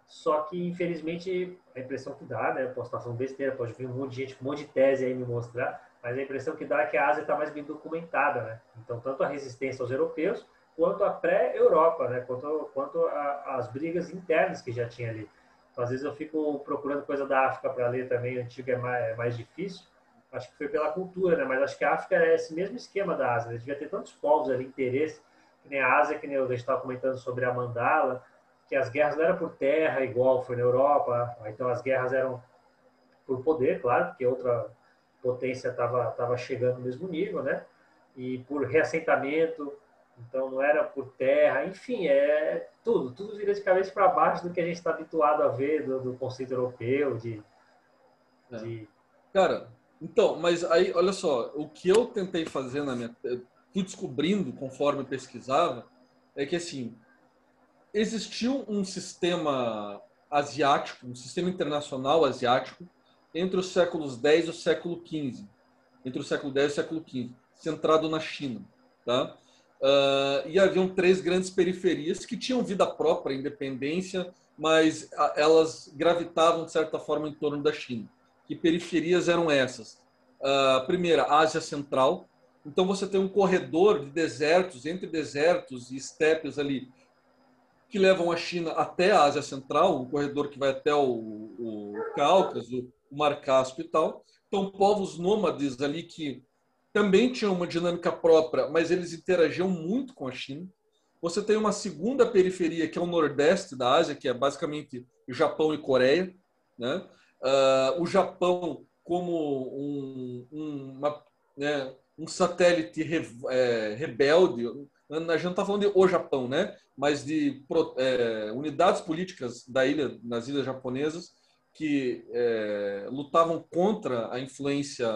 Só que, infelizmente, a impressão que dá, né? Eu posso estar falando besteira, pode vir um monte de gente, um monte de tese aí me mostrar, mas a impressão que dá é que a Ásia está mais bem documentada, né? Então, tanto a resistência aos europeus, quanto a pré-Europa, né? Quanto, quanto a, as brigas internas que já tinha ali. Então, às vezes eu fico procurando coisa da África para ler também, antiga é mais, é mais difícil, acho que foi pela cultura, né? Mas acho que a África é esse mesmo esquema da Ásia. Né? Devia ter tantos povos ali, interesse, que nem a Ásia, que nem eu estava comentando sobre a Mandala, que as guerras não eram por terra, igual foi na Europa. Então as guerras eram por poder, claro, porque outra potência estava tava chegando no mesmo nível, né? E por reassentamento, então não era por terra, enfim, é tudo, tudo vira de cabeça para baixo do que a gente está habituado a ver do, do conceito europeu, de, é. de... Cara, então, mas aí, olha só, o que eu tentei fazer na minha. fui descobrindo conforme pesquisava, é que assim, existiu um sistema asiático, um sistema internacional asiático, entre os séculos 10 e o século 15. Entre o século 10 e o século 15, centrado na China. Tá? Uh, e haviam três grandes periferias que tinham vida própria, independência, mas elas gravitavam, de certa forma, em torno da China. Que periferias eram essas? Uh, primeira, Ásia Central. Então você tem um corredor de desertos, entre desertos e estepes ali, que levam a China até a Ásia Central, um corredor que vai até o, o Cáucaso, o Mar Cáspio e tal. Então, povos nômades ali que também tinham uma dinâmica própria, mas eles interagiam muito com a China. Você tem uma segunda periferia, que é o nordeste da Ásia, que é basicamente Japão e Coreia, né? Uh, o Japão como um, um, uma, né, um satélite re, é, rebelde, a gente não está falando de o Japão, né? mas de é, unidades políticas da ilha, nas ilhas japonesas, que é, lutavam contra a influência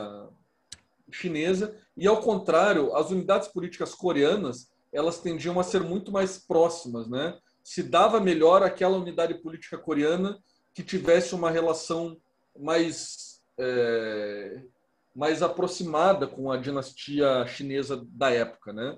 chinesa e, ao contrário, as unidades políticas coreanas elas tendiam a ser muito mais próximas, né? Se dava melhor aquela unidade política coreana que tivesse uma relação mais é, mais aproximada com a dinastia chinesa da época, né?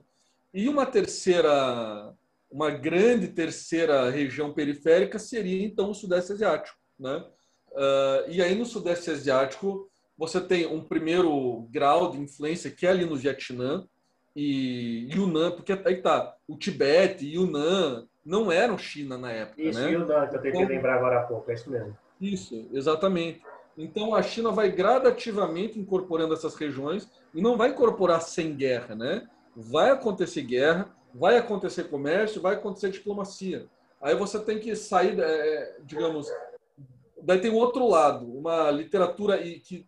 E uma terceira, uma grande terceira região periférica seria então o Sudeste Asiático, né? Uh, e aí no Sudeste Asiático você tem um primeiro grau de influência que é ali no Vietnã e Yunnan, porque aí tá, o Tibete Yunnan não eram China na época, isso, né? Yunnan, que eu tenho então, lembrar agora há pouco, é isso mesmo. Isso, exatamente. Então a China vai gradativamente incorporando essas regiões e não vai incorporar sem guerra, né? Vai acontecer guerra, vai acontecer comércio, vai acontecer diplomacia. Aí você tem que sair, é, digamos, daí tem o outro lado, uma literatura que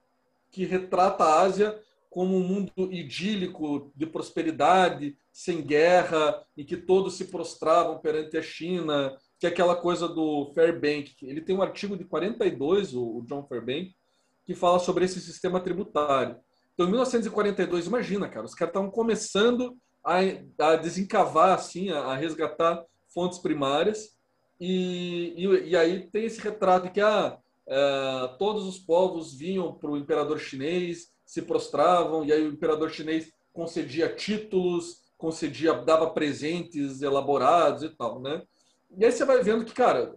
que retrata a Ásia como um mundo idílico de prosperidade, sem guerra, em que todos se prostravam perante a China, que é aquela coisa do Fairbank. Ele tem um artigo de 42, o John Fairbank, que fala sobre esse sistema tributário. Então, em 1942, imagina, cara, os caras estavam começando a, desencavar, assim, a, a resgatar fontes primárias, e, e, e, aí tem esse retrato que ah, é, todos os povos vinham para o imperador chinês, se prostravam, e aí o imperador chinês concedia títulos, concedia, dava presentes elaborados e tal, né? E aí você vai vendo que, cara,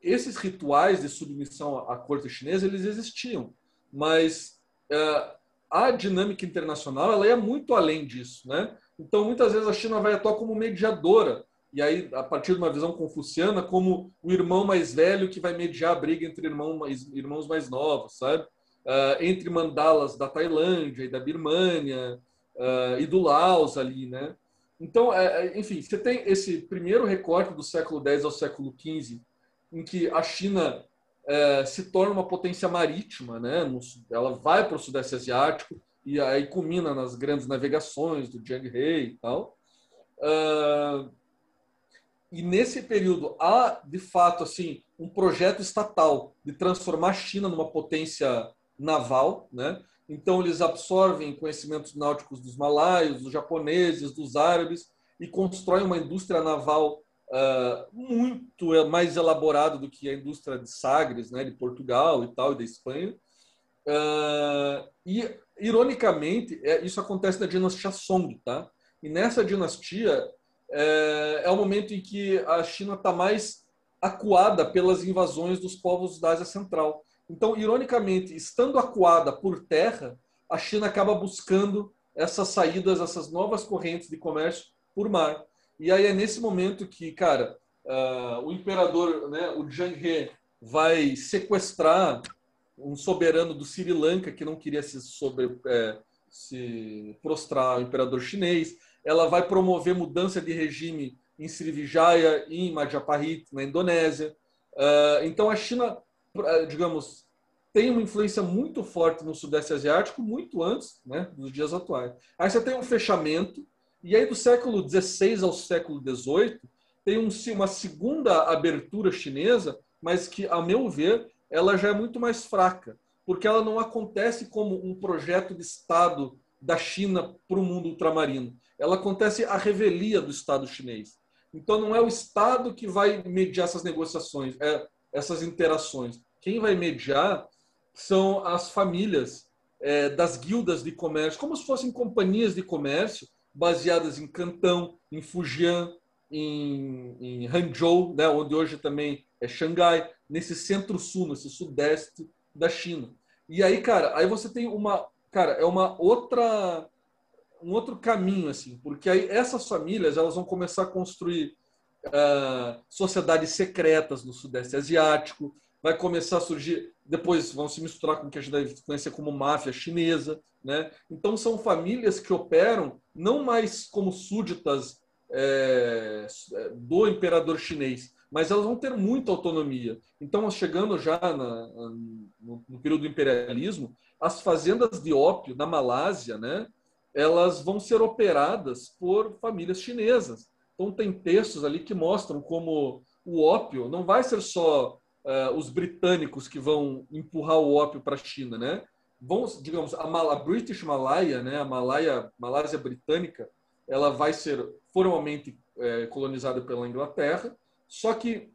esses rituais de submissão à corte chinesa, eles existiam, mas é, a dinâmica internacional, ela é muito além disso, né? Então, muitas vezes a China vai atuar como mediadora e aí, a partir de uma visão confuciana, como o irmão mais velho que vai mediar a briga entre irmão mais, irmãos mais novos, sabe? Uh, entre mandalas da Tailândia e da Birmânia uh, e do Laos ali, né? Então, é, é enfim, você tem esse primeiro recorte do século X ao século XV, em que a China é, se torna uma potência marítima, né? Ela vai para o Sudeste Asiático e aí culmina nas grandes navegações do Jiang He e tal. Uh, e nesse período há, de fato, assim, um projeto estatal de transformar a China numa potência naval, né? Então eles absorvem conhecimentos náuticos dos malaios, dos japoneses, dos árabes e constroem uma indústria naval uh, muito mais elaborada do que a indústria de Sagres, né, de Portugal e tal e da Espanha. Uh, e ironicamente, é, isso acontece na dinastia Song, tá? E nessa dinastia é, é o momento em que a China está mais acuada pelas invasões dos povos da Ásia Central. Então, ironicamente, estando acuada por terra, a China acaba buscando essas saídas, essas novas correntes de comércio por mar. E aí é nesse momento que, cara, uh, o imperador, né, o Jiang He, vai sequestrar um soberano do Sri Lanka que não queria se, sobre, é, se prostrar ao imperador chinês ela vai promover mudança de regime em Srivijaya e em Majapahit, na Indonésia. Ah, então, a China, digamos, tem uma influência muito forte no Sudeste Asiático, muito antes né, dos dias atuais. Aí você tem um fechamento, e aí do século XVI ao século XVIII, tem um, uma segunda abertura chinesa, mas que, a meu ver, ela já é muito mais fraca, porque ela não acontece como um projeto de Estado da China para o mundo ultramarino ela acontece a revelia do Estado chinês. Então não é o Estado que vai mediar essas negociações, é, essas interações. Quem vai mediar são as famílias é, das guildas de comércio, como se fossem companhias de comércio baseadas em Cantão, em Fujian, em, em Hangzhou, né, onde hoje também é Xangai, nesse centro-sul, nesse sudeste da China. E aí, cara, aí você tem uma, cara, é uma outra um outro caminho assim, porque aí essas famílias elas vão começar a construir uh, sociedades secretas no Sudeste Asiático, vai começar a surgir, depois vão se misturar com o que a gente deve como máfia chinesa, né? Então são famílias que operam não mais como súditas é, do imperador chinês, mas elas vão ter muita autonomia. Então, chegando já na, no, no, período do imperialismo, as fazendas de ópio na Malásia, né, elas vão ser operadas por famílias chinesas. Então, tem textos ali que mostram como o ópio não vai ser só uh, os britânicos que vão empurrar o ópio para a China, né? Vão, digamos, a, Mal a British Malaya, né, a Malaya, Malásia britânica, ela vai ser formalmente é, colonizada pela Inglaterra, só que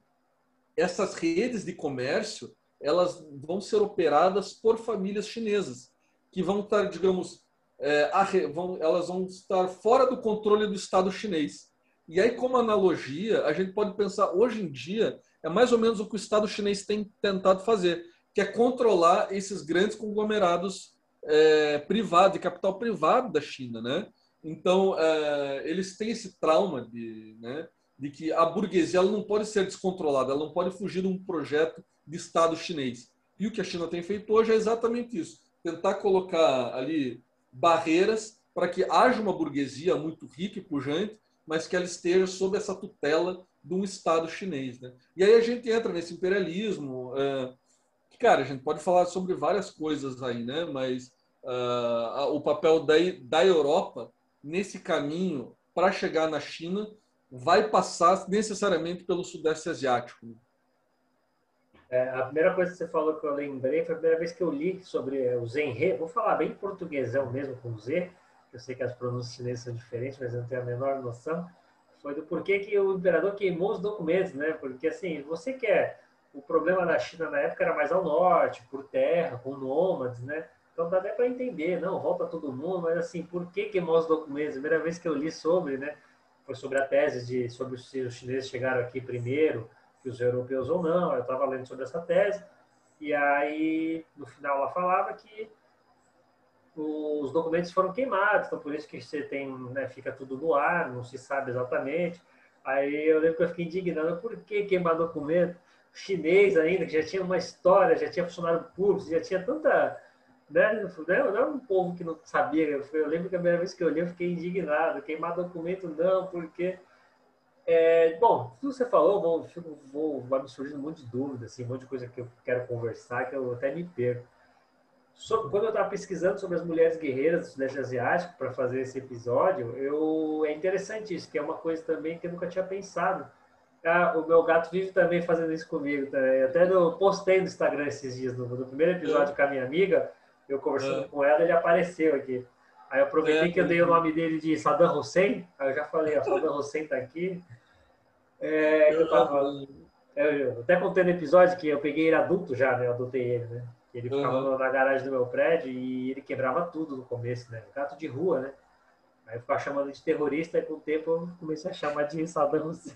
essas redes de comércio elas vão ser operadas por famílias chinesas que vão estar, digamos, é, vão, elas vão estar fora do controle do Estado chinês. E aí, como analogia, a gente pode pensar hoje em dia é mais ou menos o que o Estado chinês tem tentado fazer, que é controlar esses grandes conglomerados é, privados, de capital privado da China, né? Então, é, eles têm esse trauma de, né, de que a burguesia ela não pode ser descontrolada, ela não pode fugir de um projeto de Estado chinês. E o que a China tem feito hoje é exatamente isso: tentar colocar ali barreiras para que haja uma burguesia muito rica e pujante, mas que ela esteja sob essa tutela de um Estado chinês. Né? E aí a gente entra nesse imperialismo. É, que, cara, a gente pode falar sobre várias coisas aí, né? mas uh, o papel da, da Europa nesse caminho para chegar na China vai passar necessariamente pelo Sudeste Asiático. É, a primeira coisa que você falou que eu lembrei foi a primeira vez que eu li sobre o Zenhe. Vou falar bem portuguesão mesmo com Z. Eu sei que as pronúncias chinesas são diferentes, mas eu não tenho a menor noção. Foi do porquê que o imperador queimou os documentos, né? Porque assim, você quer o problema da China na época era mais ao norte, por terra, com nômades, né? Então dá até para entender, não, volta todo mundo, mas assim, por que queimou os documentos? A primeira vez que eu li sobre, né, foi sobre a tese de sobre se os chineses chegaram aqui primeiro, que os europeus ou não. Eu estava lendo sobre essa tese e aí no final ela falava que os documentos foram queimados, então por isso que você tem, né, fica tudo no ar, não se sabe exatamente. Aí eu lembro que eu fiquei indignado, por que queimar documento chinês ainda, que já tinha uma história, já tinha funcionário público, já tinha tanta né? Não é um povo que não sabia. Eu lembro que a primeira vez que eu li, eu fiquei indignado. Queimar documento, não, porque é, bom, tudo que você falou, vou, vou, vai me surgindo um monte de dúvidas, assim, um monte de coisa que eu quero conversar, que eu até me perco. Sobre, quando eu estava pesquisando sobre as mulheres guerreiras do Sudeste Asiático para fazer esse episódio, eu, é interessante isso, que é uma coisa também que eu nunca tinha pensado. Ah, o meu gato vive também fazendo isso comigo. Tá? Até eu postei no Instagram esses dias, no, no primeiro episódio é. com a minha amiga, eu conversando é. com ela, ele apareceu aqui. Aí eu aproveitei é, que eu dei o nome dele de Saddam Hussein, aí eu já falei, ó, Saddam Hussein tá aqui. É, eu, tava, eu, até contei no episódio que eu peguei ele adulto já, né? Eu adotei ele, né? Ele ficava uhum. na garagem do meu prédio e ele quebrava tudo no começo, né? Gato de rua, né? Aí eu ficava chamando de terrorista e com o tempo eu comecei a chamar de Saddam Hussein.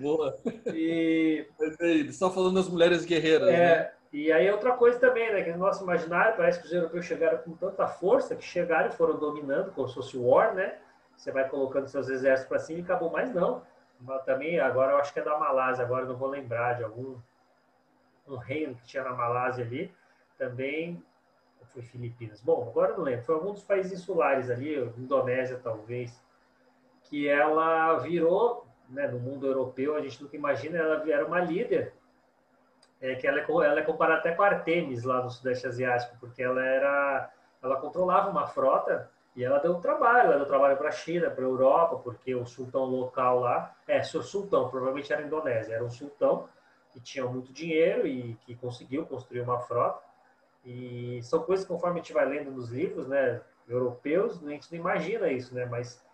Boa. E... Só falando das mulheres guerreiras, é, né? E aí outra coisa também, né, que no nosso imaginário parece que os europeus chegaram com tanta força que chegaram e foram dominando, como se fosse war, né? Você vai colocando seus exércitos para cima e acabou mais não. Mas também agora eu acho que é da Malásia, agora não vou lembrar de algum um reino que tinha na Malásia ali, também foi Filipinas. Bom, agora não lembro, foi algum dos países insulares ali, Indonésia talvez, que ela virou, né, no mundo europeu, a gente nunca imagina, ela era uma líder é que ela é, ela é comparada até com a Artemis lá no Sudeste Asiático, porque ela era, ela controlava uma frota e ela deu trabalho, ela deu trabalho para a China, para a Europa, porque o sultão local lá, é, seu sultão, provavelmente era Indonésia, era um sultão que tinha muito dinheiro e que conseguiu construir uma frota. E são coisas conforme a gente vai lendo nos livros, né, europeus, a gente não imagina isso, né, mas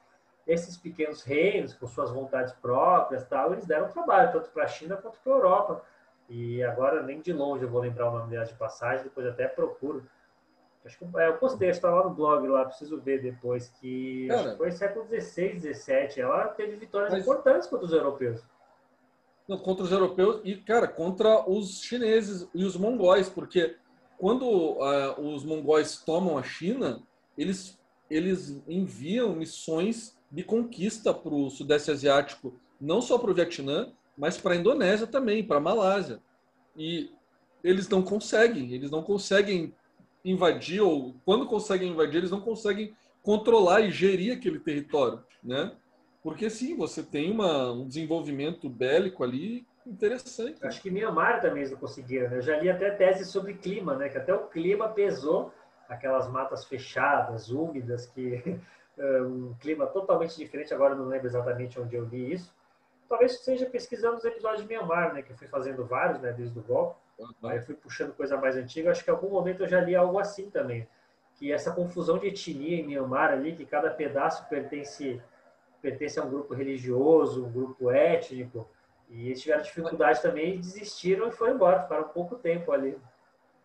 esses pequenos reinos com suas vontades próprias, tal, eles deram trabalho tanto para a China quanto para a Europa e agora nem de longe eu vou lembrar o nome dela de passagem, depois até procuro. Acho que é, eu postei, está lá no blog lá, preciso ver depois, que, Cara, que foi século XVI, XVII. Ela teve vitórias mas... importantes contra os europeus. Não, contra os europeus e, cara, contra os chineses e os mongóis, porque quando uh, os mongóis tomam a China, eles, eles enviam missões de conquista para o Sudeste Asiático, não só para o Vietnã, mas para a Indonésia também, para a Malásia. E eles não conseguem, eles não conseguem invadir, ou quando conseguem invadir, eles não conseguem controlar e gerir aquele território, né? Porque sim, você tem uma, um desenvolvimento bélico ali interessante. Acho que Mianmar também não conseguiram. Né? Eu já li até tese sobre clima, né? Que até o clima pesou aquelas matas fechadas, úmidas, que é um clima totalmente diferente. Agora não lembro exatamente onde eu li isso. Talvez seja pesquisando os episódios de Mianmar, né? Que eu fui fazendo vários, né? Desde o golpe. Uhum. Aí eu fui puxando coisa mais antiga. Acho que em algum momento eu já li algo assim também. Que essa confusão de etnia em Mianmar ali, que cada pedaço pertence pertence a um grupo religioso, um grupo étnico, e eles tiveram dificuldade também, desistiram e foram embora, ficaram pouco tempo ali.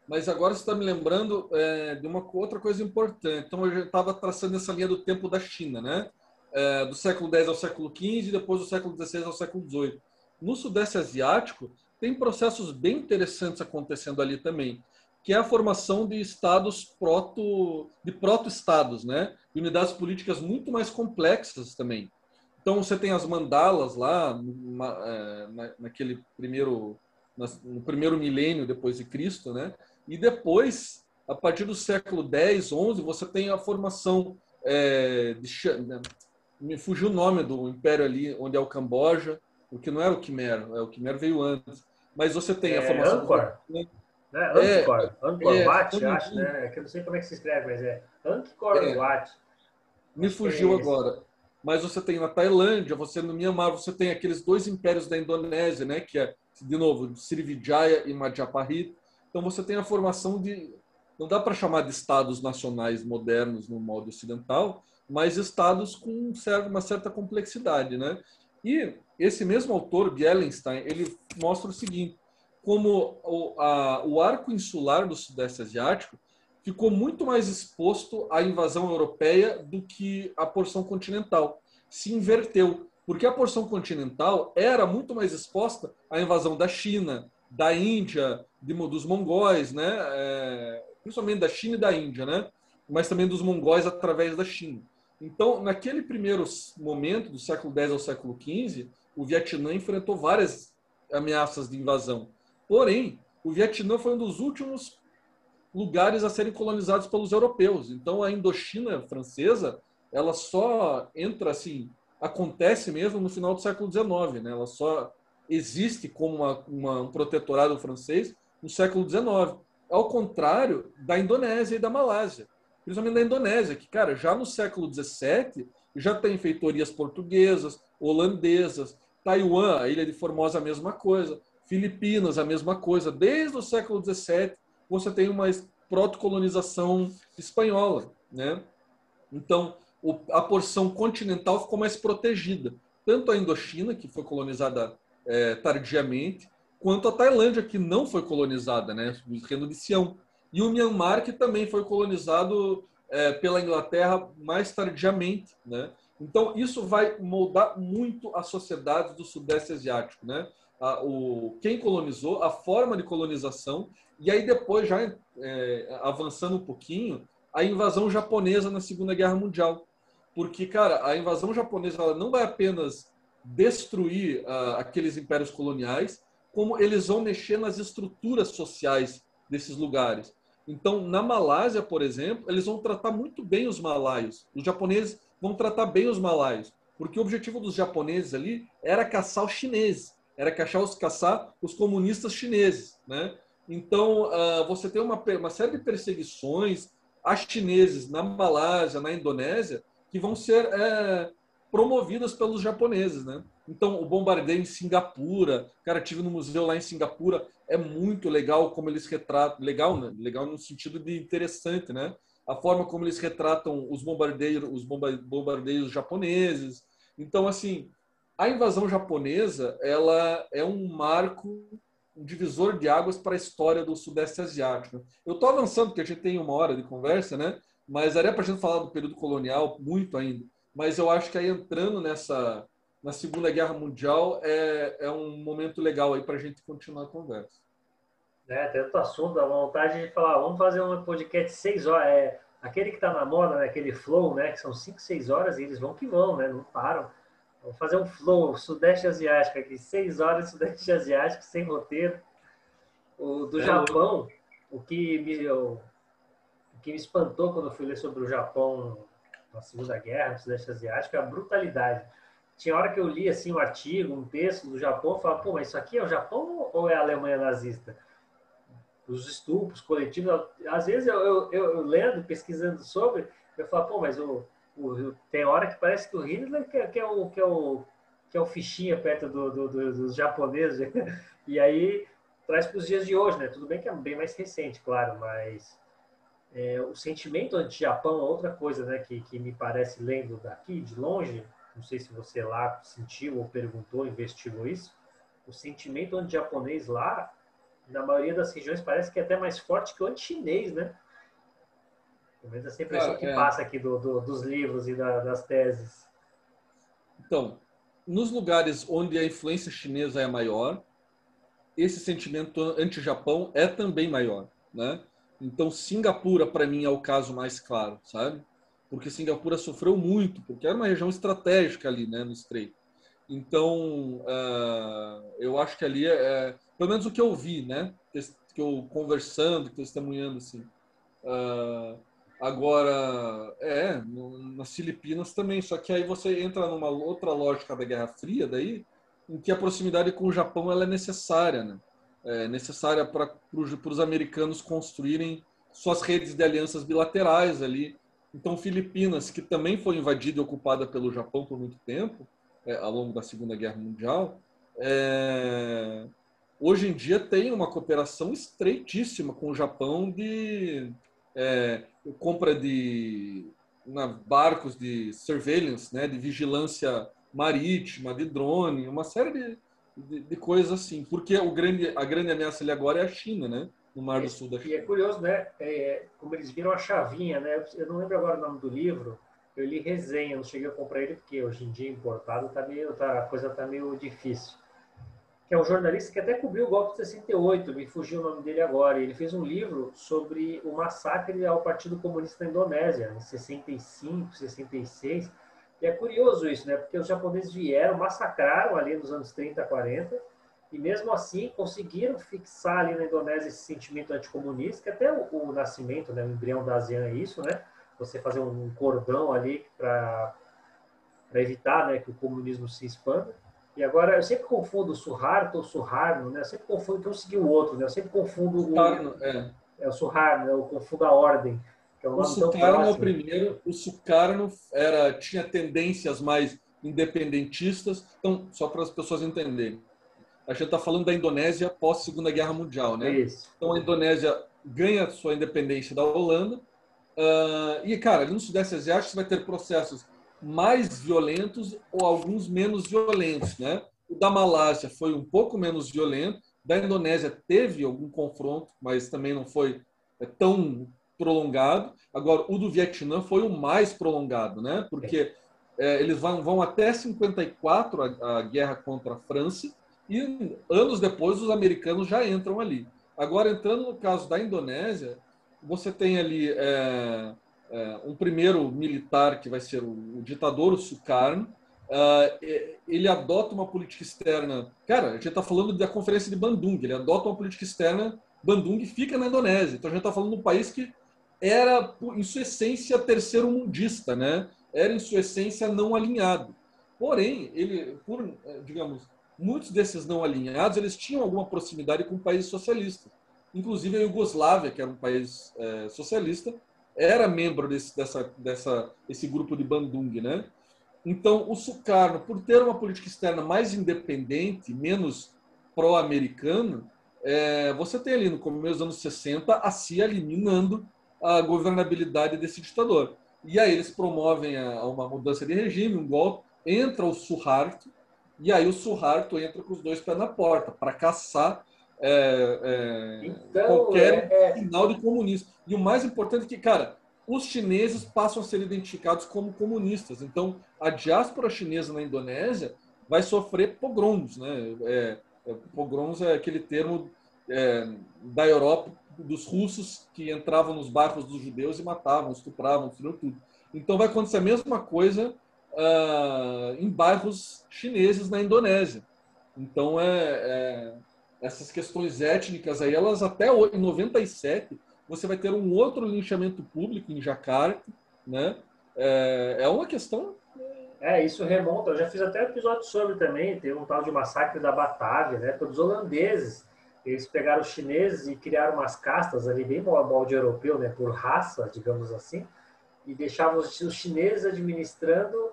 Mas agora você está me lembrando é, de uma outra coisa importante. Então, eu já estava traçando essa linha do tempo da China, né? É, do século X ao século XV e depois do século XVI ao século XVIII. No Sudeste Asiático, tem processos bem interessantes acontecendo ali também, que é a formação de estados proto, de proto-estados, né? De unidades políticas muito mais complexas também. Então, você tem as mandalas lá, é, na, naquele primeiro, no primeiro milênio depois de Cristo, né? E depois, a partir do século 10, 11, você tem a formação é, de, né, me fugiu o nome do império ali, onde é o Camboja, porque não era o Khmer, é, o Khmer veio antes. Mas você tem é, a formação... Angkor. Do... Né? Angkor, é, Angkor é, Wat, acho, né? É que eu não sei como é que se escreve, mas é Angkor é, Wat. Me fugiu é agora. Mas você tem na Tailândia, você no Myanmar, você tem aqueles dois impérios da Indonésia, né? Que é, de novo, Srivijaya e Majapahit. Então você tem a formação de não dá para chamar de estados nacionais modernos no modo ocidental, mas estados com uma certa complexidade, né? E esse mesmo autor, Bielenstein, ele mostra o seguinte, como o, a, o arco insular do Sudeste Asiático ficou muito mais exposto à invasão europeia do que a porção continental. Se inverteu, porque a porção continental era muito mais exposta à invasão da China, da Índia, de, dos mongóis, né? É, principalmente da China e da Índia, né? mas também dos mongóis através da China. Então, naquele primeiro momento, do século X ao século XV, o Vietnã enfrentou várias ameaças de invasão. Porém, o Vietnã foi um dos últimos lugares a serem colonizados pelos europeus. Então, a Indochina francesa, ela só entra assim, acontece mesmo no final do século XIX, né? Ela só existe como uma, uma, um protetorado francês no século XIX. Ao contrário da Indonésia e da Malásia. Principalmente da Indonésia, que, cara, já no século XVII já tem feitorias portuguesas, holandesas, Taiwan, a ilha de Formosa, a mesma coisa, Filipinas, a mesma coisa. Desde o século XVII, você tem uma protocolonização espanhola, né? Então, a porção continental ficou mais protegida. Tanto a Indochina, que foi colonizada é, tardiamente, quanto a Tailândia, que não foi colonizada, né, o reino de Sião. E o Myanmar, que também foi colonizado é, pela Inglaterra mais tardiamente. Né? Então, isso vai moldar muito a sociedade do Sudeste Asiático. Né? A, o, quem colonizou, a forma de colonização, e aí depois, já é, avançando um pouquinho, a invasão japonesa na Segunda Guerra Mundial. Porque, cara, a invasão japonesa ela não vai apenas destruir aqueles impérios coloniais, como eles vão mexer nas estruturas sociais desses lugares. Então, na Malásia, por exemplo, eles vão tratar muito bem os malaios. Os japoneses vão tratar bem os malaios, porque o objetivo dos japoneses ali era caçar os chineses, era caçar os, caçar os comunistas chineses, né? Então, uh, você tem uma, uma série de perseguições a chineses na Malásia, na Indonésia, que vão ser é, promovidas pelos japoneses, né? Então, o bombardeio em Singapura, cara, tive no museu lá em Singapura, é muito legal como eles retratam, legal, né? Legal no sentido de interessante, né? A forma como eles retratam os bombardeiros, os bombardeios japoneses. Então, assim, a invasão japonesa, ela é um marco, um divisor de águas para a história do Sudeste Asiático. Eu estou avançando, porque a gente tem uma hora de conversa, né? Mas era para a gente falar do período colonial muito ainda mas eu acho que aí entrando nessa na Segunda Guerra Mundial é, é um momento legal aí para a gente continuar a conversa. É, tanto assunto, a vontade de falar, vamos fazer um podcast seis horas, é, aquele que está na moda, né, aquele flow, né, que são cinco, seis horas e eles vão que vão, né, não param. Vamos fazer um flow Sudeste Asiático aqui, seis horas Sudeste Asiático, sem roteiro. O do é, Japão, o que me, o, o que me espantou quando eu fui ler sobre o Japão na Segunda Guerra, no Sudeste Asiático, é a brutalidade. Tinha hora que eu li assim um artigo, um texto do Japão, e falava, pô, mas isso aqui é o Japão ou é a Alemanha nazista? Os estupros coletivos, às vezes eu, eu, eu lendo, pesquisando sobre, eu falo, pô, mas o, o, tem hora que parece que o Hitler que, que, é o que é o que é o fichinha perto do, do, do, dos japoneses e aí traz para os dias de hoje, né? Tudo bem que é bem mais recente, claro, mas é, o sentimento anti-Japão é outra coisa, né? Que, que me parece lendo daqui, de longe, não sei se você lá sentiu ou perguntou, investigou isso, o sentimento anti-japonês lá, na maioria das regiões, parece que é até mais forte que o anti-chinês, né? Pelo menos essa impressão ah, que é. passa aqui do, do, dos livros e da, das teses. Então, nos lugares onde a influência chinesa é maior, esse sentimento anti-Japão é também maior, né? Então, Singapura, para mim, é o caso mais claro, sabe? Porque Singapura sofreu muito, porque era uma região estratégica ali, né, no Estreito. Então, uh, eu acho que ali, é, é, pelo menos o que eu vi, né, que eu conversando, testemunhando, assim. Uh, agora, é, no, nas Filipinas também, só que aí você entra numa outra lógica da Guerra Fria, daí, em que a proximidade com o Japão ela é necessária, né? É necessária para os americanos construírem suas redes de alianças bilaterais ali. Então, Filipinas, que também foi invadida e ocupada pelo Japão por muito tempo, é, ao longo da Segunda Guerra Mundial, é, hoje em dia tem uma cooperação estreitíssima com o Japão de é, compra de na, barcos de surveillance, né, de vigilância marítima, de drone, uma série de, de, de, coisas assim. Porque o grande, a grande ameaça ali agora é a China, né? No Mar do Sul da China. E é curioso, né? É, como eles viram a chavinha, né? Eu não lembro agora o nome do livro. Eu li resenha, não cheguei a comprar ele porque hoje em dia importado tá meio, tá, a coisa tá meio difícil. Que é um jornalista que até cobriu o golpe de 68, me fugiu o nome dele agora. Ele fez um livro sobre o massacre ao Partido Comunista da Indonésia, em 65, 66 e é curioso isso, né? Porque os japoneses vieram, massacraram ali nos anos 30, 40, e mesmo assim conseguiram fixar ali na Indonésia esse sentimento anticomunista, que até o, o nascimento, né, o embrião da ASEAN é isso, né? Você fazer um cordão ali para evitar né, que o comunismo se expanda. E agora, eu sempre confundo o Suharto ou Suharno, né? Eu sempre confundo que um seguiu o outro, né? Eu sempre confundo o... é. é o Suharno, né? eu confundo a ordem. É um o Sukarno é o primeiro. O Sukarno era, tinha tendências mais independentistas. Então, só para as pessoas entenderem. A gente está falando da Indonésia pós Segunda Guerra Mundial, né? Isso. Então a Indonésia ganha sua independência da Holanda. Uh, e, cara, ali no Sudeste Asiático você vai ter processos mais violentos ou alguns menos violentos, né? O da Malásia foi um pouco menos violento. Da Indonésia teve algum confronto, mas também não foi é, tão prolongado. Agora, o do Vietnã foi o mais prolongado, né? Porque é, eles vão, vão até 54 a, a guerra contra a França e anos depois os americanos já entram ali. Agora, entrando no caso da Indonésia, você tem ali é, é, um primeiro militar que vai ser o, o ditador, o Sukarno. Uh, ele adota uma política externa. Cara, a gente está falando da Conferência de Bandung. Ele adota uma política externa. Bandung fica na Indonésia. Então a gente está falando de um país que era, em sua essência, terceiro mundista, né? Era, em sua essência, não alinhado. Porém, ele, por, eh, digamos, muitos desses não alinhados, eles tinham alguma proximidade com países socialistas. Inclusive a Iugoslávia, que era um país é, socialista, era membro desse, dessa, dessa, esse grupo de Bandung, né? Então, o Sukarno, por ter uma política externa mais independente, menos pró-americana, é, você tem ali no começo dos anos 60 a CIA eliminando a governabilidade desse ditador. E aí eles promovem a, uma mudança de regime, um golpe, entra o Suharto, e aí o Suharto entra com os dois pés na porta para caçar é, é, então, qualquer é, é... sinal de comunismo. E o mais importante é que, cara, os chineses passam a ser identificados como comunistas. Então, a diáspora chinesa na Indonésia vai sofrer pogroms, né? É, é, pogroms é aquele termo é, da Europa dos russos que entravam nos bairros dos judeus e matavam, estupravam, tudo. Então vai acontecer a mesma coisa uh, em bairros chineses na Indonésia. Então é, é, essas questões étnicas aí, elas até em 97 você vai ter um outro linchamento público em Jakarta, né? é, é uma questão. É, isso remonta. Eu já fiz até episódio sobre também. Teve um tal de massacre da Batávia, né? Pelos holandeses. Eles pegaram os chineses e criaram umas castas ali, bem molde europeu, né? Por raça, digamos assim. E deixavam os chineses administrando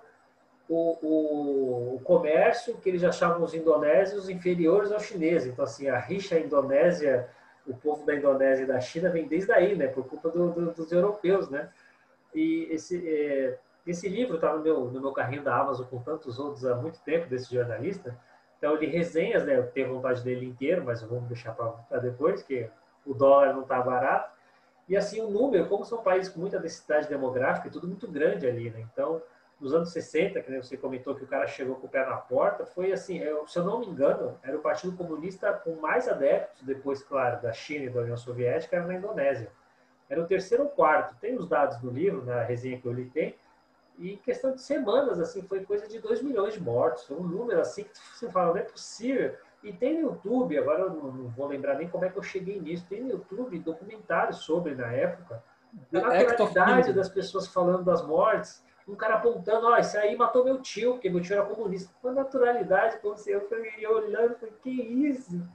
o, o, o, comércio que eles achavam os indonésios inferiores aos chineses. Então, assim, a rixa Indonésia, o povo da Indonésia e da China vem desde aí, né? Por culpa do, do, dos europeus, né? E esse, é, esse livro está no meu, no meu carrinho da Amazon com tantos outros há muito tempo, desse jornalista. Então, ele resenhas, né? Eu tenho vontade dele inteiro, mas vamos deixar para depois, que o dólar não está barato. E, assim, o número, como são países com muita densidade demográfica, é tudo muito grande ali, né? Então, nos anos 60, que você comentou que o cara chegou com o pé na porta, foi assim, eu, se eu não me engano, era o Partido Comunista com mais adeptos, depois, claro, da China e da União Soviética, era na Indonésia. Era o terceiro ou quarto. Tem os dados do livro, na resenha que eu li tem, e em questão de semanas, assim, foi coisa de 2 milhões de mortos. Foi um número assim que você fala, não é possível. E tem no YouTube, agora eu não, não vou lembrar nem como é que eu cheguei nisso, tem no YouTube documentários sobre, na época, a naturalidade das pessoas falando das mortes um cara apontando, ó, isso aí matou meu tio, porque meu tio era comunista. Com naturalidade, como se eu fui olhando, falei, que isso?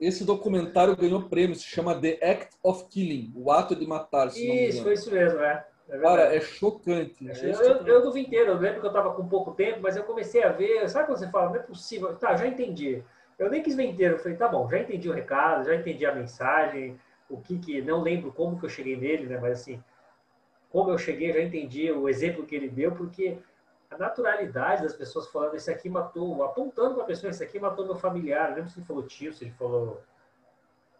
Esse documentário ganhou prêmio, se chama The Act of Killing, o ato de matar. isso, foi isso mesmo, é. é cara, é chocante. É eu, eu, eu não vi inteiro, eu lembro que eu estava com pouco tempo, mas eu comecei a ver, sabe quando você fala, não é possível, tá, já entendi. Eu nem quis ver inteiro, eu falei, tá bom, já entendi o recado, já entendi a mensagem, o que que, não lembro como que eu cheguei nele, né, mas assim, como eu cheguei, já entendi o exemplo que ele deu, porque a naturalidade das pessoas falando, esse aqui matou, apontando para a pessoa, esse aqui matou meu familiar. Lembro se ele falou tio, se ele falou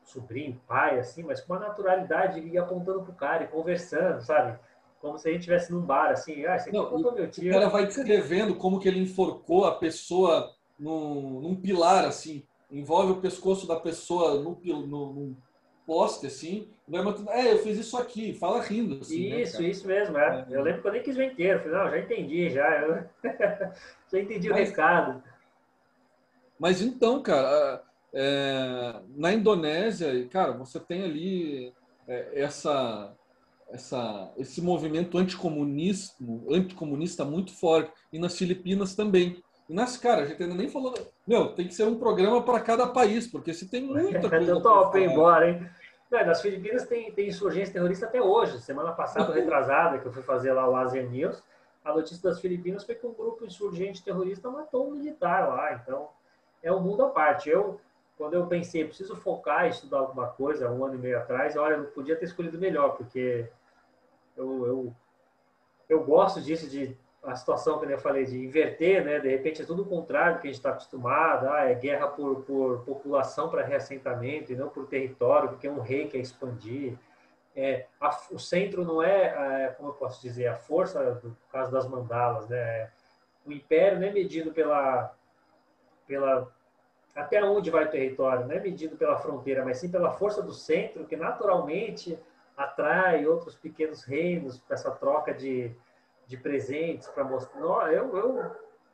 sobrinho, pai, assim, mas com uma naturalidade, ia apontando para o cara e conversando, sabe? Como se a gente estivesse num bar, assim, ah, esse aqui Não, matou meu tio. O cara vai descrevendo como que ele enforcou a pessoa num, num pilar, assim, envolve o pescoço da pessoa num, num poste, assim, vai matando, é, eu fiz isso aqui, fala rindo. Assim, né, isso, né, isso mesmo, é. é. Eu lembro que eu nem quis ver inteiro, falei, não, já entendi, já, eu... já entendi mas, o recado. Mas então, cara, é, na Indonésia, cara, você tem ali é, essa, essa, esse movimento anticomunista, anticomunista muito forte, e nas Filipinas também. E nas, cara, a gente ainda nem falou. Meu, tem que ser um programa para cada país, porque se tem muita coisa. Eu tô embora, hein? Não, nas Filipinas tem, tem insurgência terrorista até hoje. Semana passada, retrasada, que eu fui fazer lá o Asian News, a notícia das Filipinas foi que um grupo insurgente terrorista matou um militar lá. Então, é um mundo à parte. Eu, quando eu pensei, preciso focar em estudar alguma coisa, um ano e meio atrás, olha, eu podia ter escolhido melhor, porque eu, eu, eu gosto disso, de a situação que eu falei de inverter, né? De repente é tudo o contrário do que a gente está acostumado. Ah, é guerra por, por população para reassentamento e não por território, porque um rei quer expandir. É, a, o centro não é, é, como eu posso dizer, a força do caso das mandalas, né? O império não é medido pela, pela até onde vai o território, não é medido pela fronteira, mas sim pela força do centro, que naturalmente atrai outros pequenos reinos para essa troca de de presentes para mostrar. Não, eu, eu,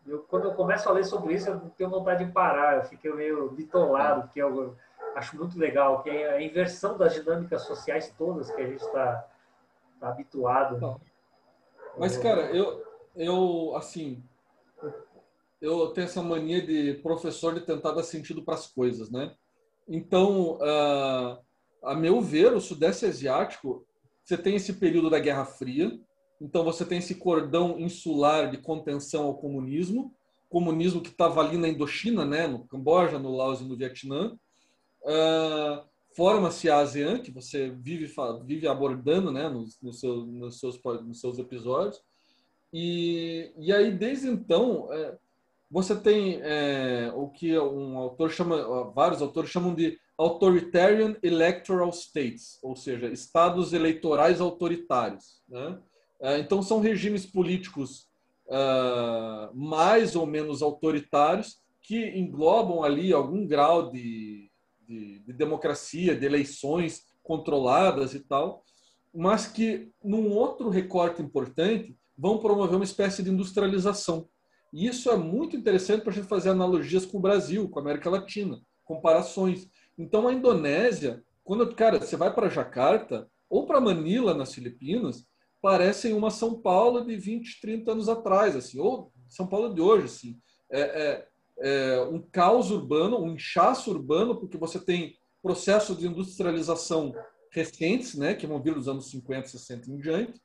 eu, quando eu começo a ler sobre isso, eu tenho vontade de parar, eu fico meio bitolado, que eu acho muito legal, que é a inversão das dinâmicas sociais todas que a gente está tá habituado. Mas, cara, eu, eu, assim, eu tenho essa mania de professor de tentar dar sentido para as coisas, né? Então, uh, a meu ver, o Sudeste Asiático, você tem esse período da Guerra Fria, então você tem esse cordão insular de contenção ao comunismo, comunismo que estava ali na Indochina, né, no Camboja, no Laos e no Vietnã. Uh, Forma-se a ASEAN, que você vive, vive abordando né, nos, nos, seus, nos, seus, episódios. E, e aí, desde então, é, você tem é, o que um autor chama, vários autores chamam de authoritarian electoral states, ou seja, estados eleitorais autoritários. Né? É, então, são regimes políticos uh, mais ou menos autoritários que englobam ali algum grau de, de, de, democracia, de eleições controladas e tal, mas que, num outro recorte importante, vão promover uma espécie de industrialização. E isso é muito interessante para a gente fazer analogias com o Brasil, com a América Latina, comparações. Então, a Indonésia, quando, cara, você vai para Jacarta ou para Manila, nas Filipinas, parecem uma São Paulo de 20, 30 anos atrás, assim, ou São Paulo de hoje, assim. É, é, é um caos urbano, um inchaço urbano, porque você tem processos de industrialização recentes, né, que vão vir dos anos 50, 60 em diante,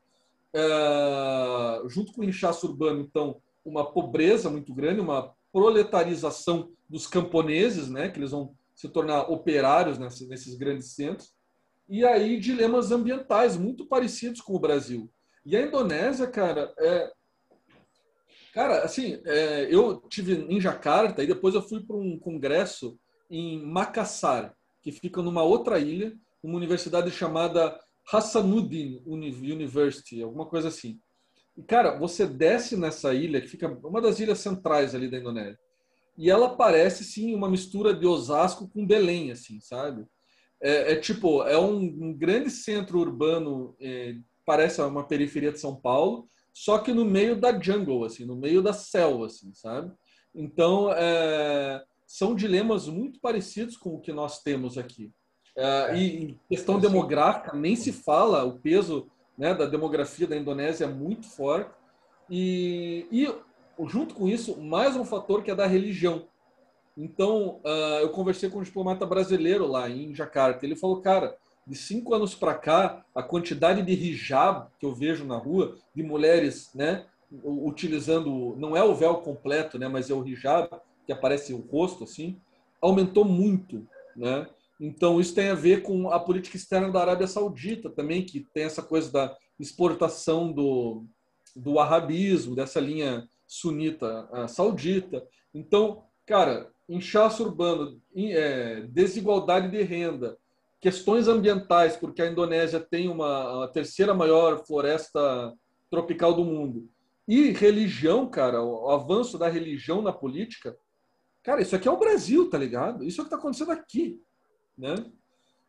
é, junto com o inchaço urbano, então, uma pobreza muito grande, uma proletarização dos camponeses, né, que eles vão se tornar operários nesses, nesses grandes centros, e aí dilemas ambientais muito parecidos com o Brasil. E a Indonésia, cara, é, cara, assim, é, eu tive em Jakarta e depois eu fui para um congresso em Makassar, que fica numa outra ilha, uma universidade chamada Hassanuddin University, alguma coisa assim. E, cara, você desce nessa ilha, que fica uma das ilhas centrais ali da Indonésia, e ela parece, sim, uma mistura de Osasco com Belém, assim, sabe? É, é tipo, é um, um, grande centro urbano, é, parece uma periferia de São Paulo, só que no meio da jungle, assim, no meio da selva, assim, sabe? Então, é, são dilemas muito parecidos com o que nós temos aqui. É, e em questão demográfica, nem se fala, o peso né, da demografia da Indonésia é muito forte. E, e junto com isso, mais um fator que é da religião. Então, uh, eu conversei com um diplomata brasileiro lá em Jakarta. Ele falou, cara, de cinco anos para cá, a quantidade de hijab que eu vejo na rua, de mulheres, né, utilizando, não é o véu completo, né, mas é o hijab, que aparece o rosto, assim, aumentou muito, né? Então, isso tem a ver com a política externa da Arábia Saudita também, que tem essa coisa da exportação do, do arabismo, dessa linha sunita uh, saudita. Então, cara, inchaço urbano, é, desigualdade de renda, questões ambientais, porque a Indonésia tem uma a terceira maior floresta tropical do mundo, e religião, cara, o avanço da religião na política, cara, isso aqui é o Brasil, tá ligado? Isso é o que está acontecendo aqui, né?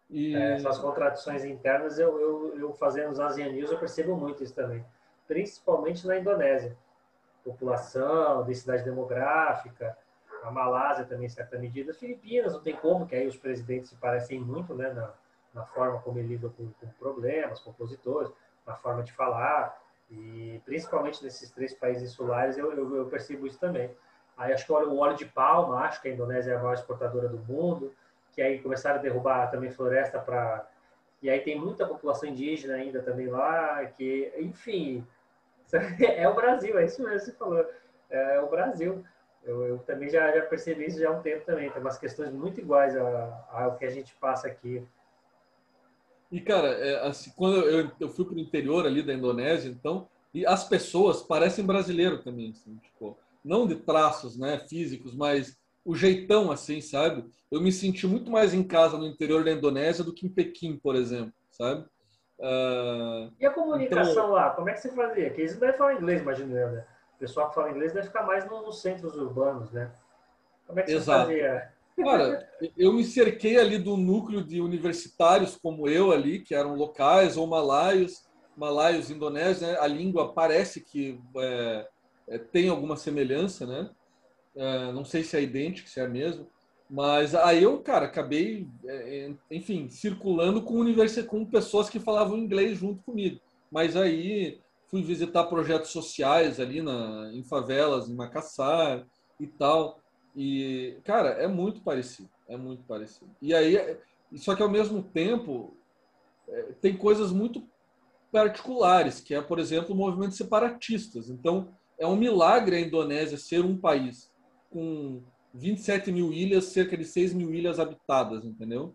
E... É, essas contradições internas, eu, eu, eu fazendo os ASEAN News, eu percebo muito isso também, principalmente na Indonésia. População, densidade demográfica, a Malásia também, em certa medida, as Filipinas, não tem como, que aí os presidentes se parecem muito né, na, na forma como ele lida com, com problemas, com opositores, na forma de falar, e principalmente nesses três países insulares eu, eu, eu percebo isso também. Aí acho que o óleo de palma, acho que a Indonésia é a maior exportadora do mundo, que aí começaram a derrubar também floresta para... E aí tem muita população indígena ainda também lá, que, enfim, é o Brasil, é isso mesmo que você falou, é o Brasil. Eu, eu, também já, já percebi isso já há um tempo também. Tem umas questões muito iguais ao que a gente passa aqui. E, cara, é, assim, quando eu, eu fui para o interior ali da Indonésia, então, e as pessoas parecem brasileiro também, assim, tipo, não de traços né, físicos, mas o jeitão, assim, sabe? Eu me senti muito mais em casa no interior da Indonésia do que em Pequim, por exemplo, sabe? Uh, e a comunicação então, lá, como é que você fazia? Porque eles não devem falar inglês, imagino eu, né? Pessoal que fala inglês deve ficar mais nos centros urbanos, né? Como é que Exato. você fazia? Cara, eu me cerquei ali do núcleo de universitários como eu ali, que eram locais ou malaios, malaios indonésios, né? A língua parece que é, é, tem alguma semelhança, né? É, não sei se é idêntico, se é a mesma. Mas aí eu, cara, acabei, é, enfim, circulando com, universi com pessoas que falavam inglês junto comigo. Mas aí fui visitar projetos sociais ali na, em favelas, em Macassar e tal. E, cara, é muito parecido. É muito parecido. E aí, só que ao mesmo tempo, é, tem coisas muito particulares, que é, por exemplo, o movimento separatistas. Então, é um milagre a Indonésia ser um país com 27 mil ilhas, cerca de 6 mil ilhas habitadas, entendeu?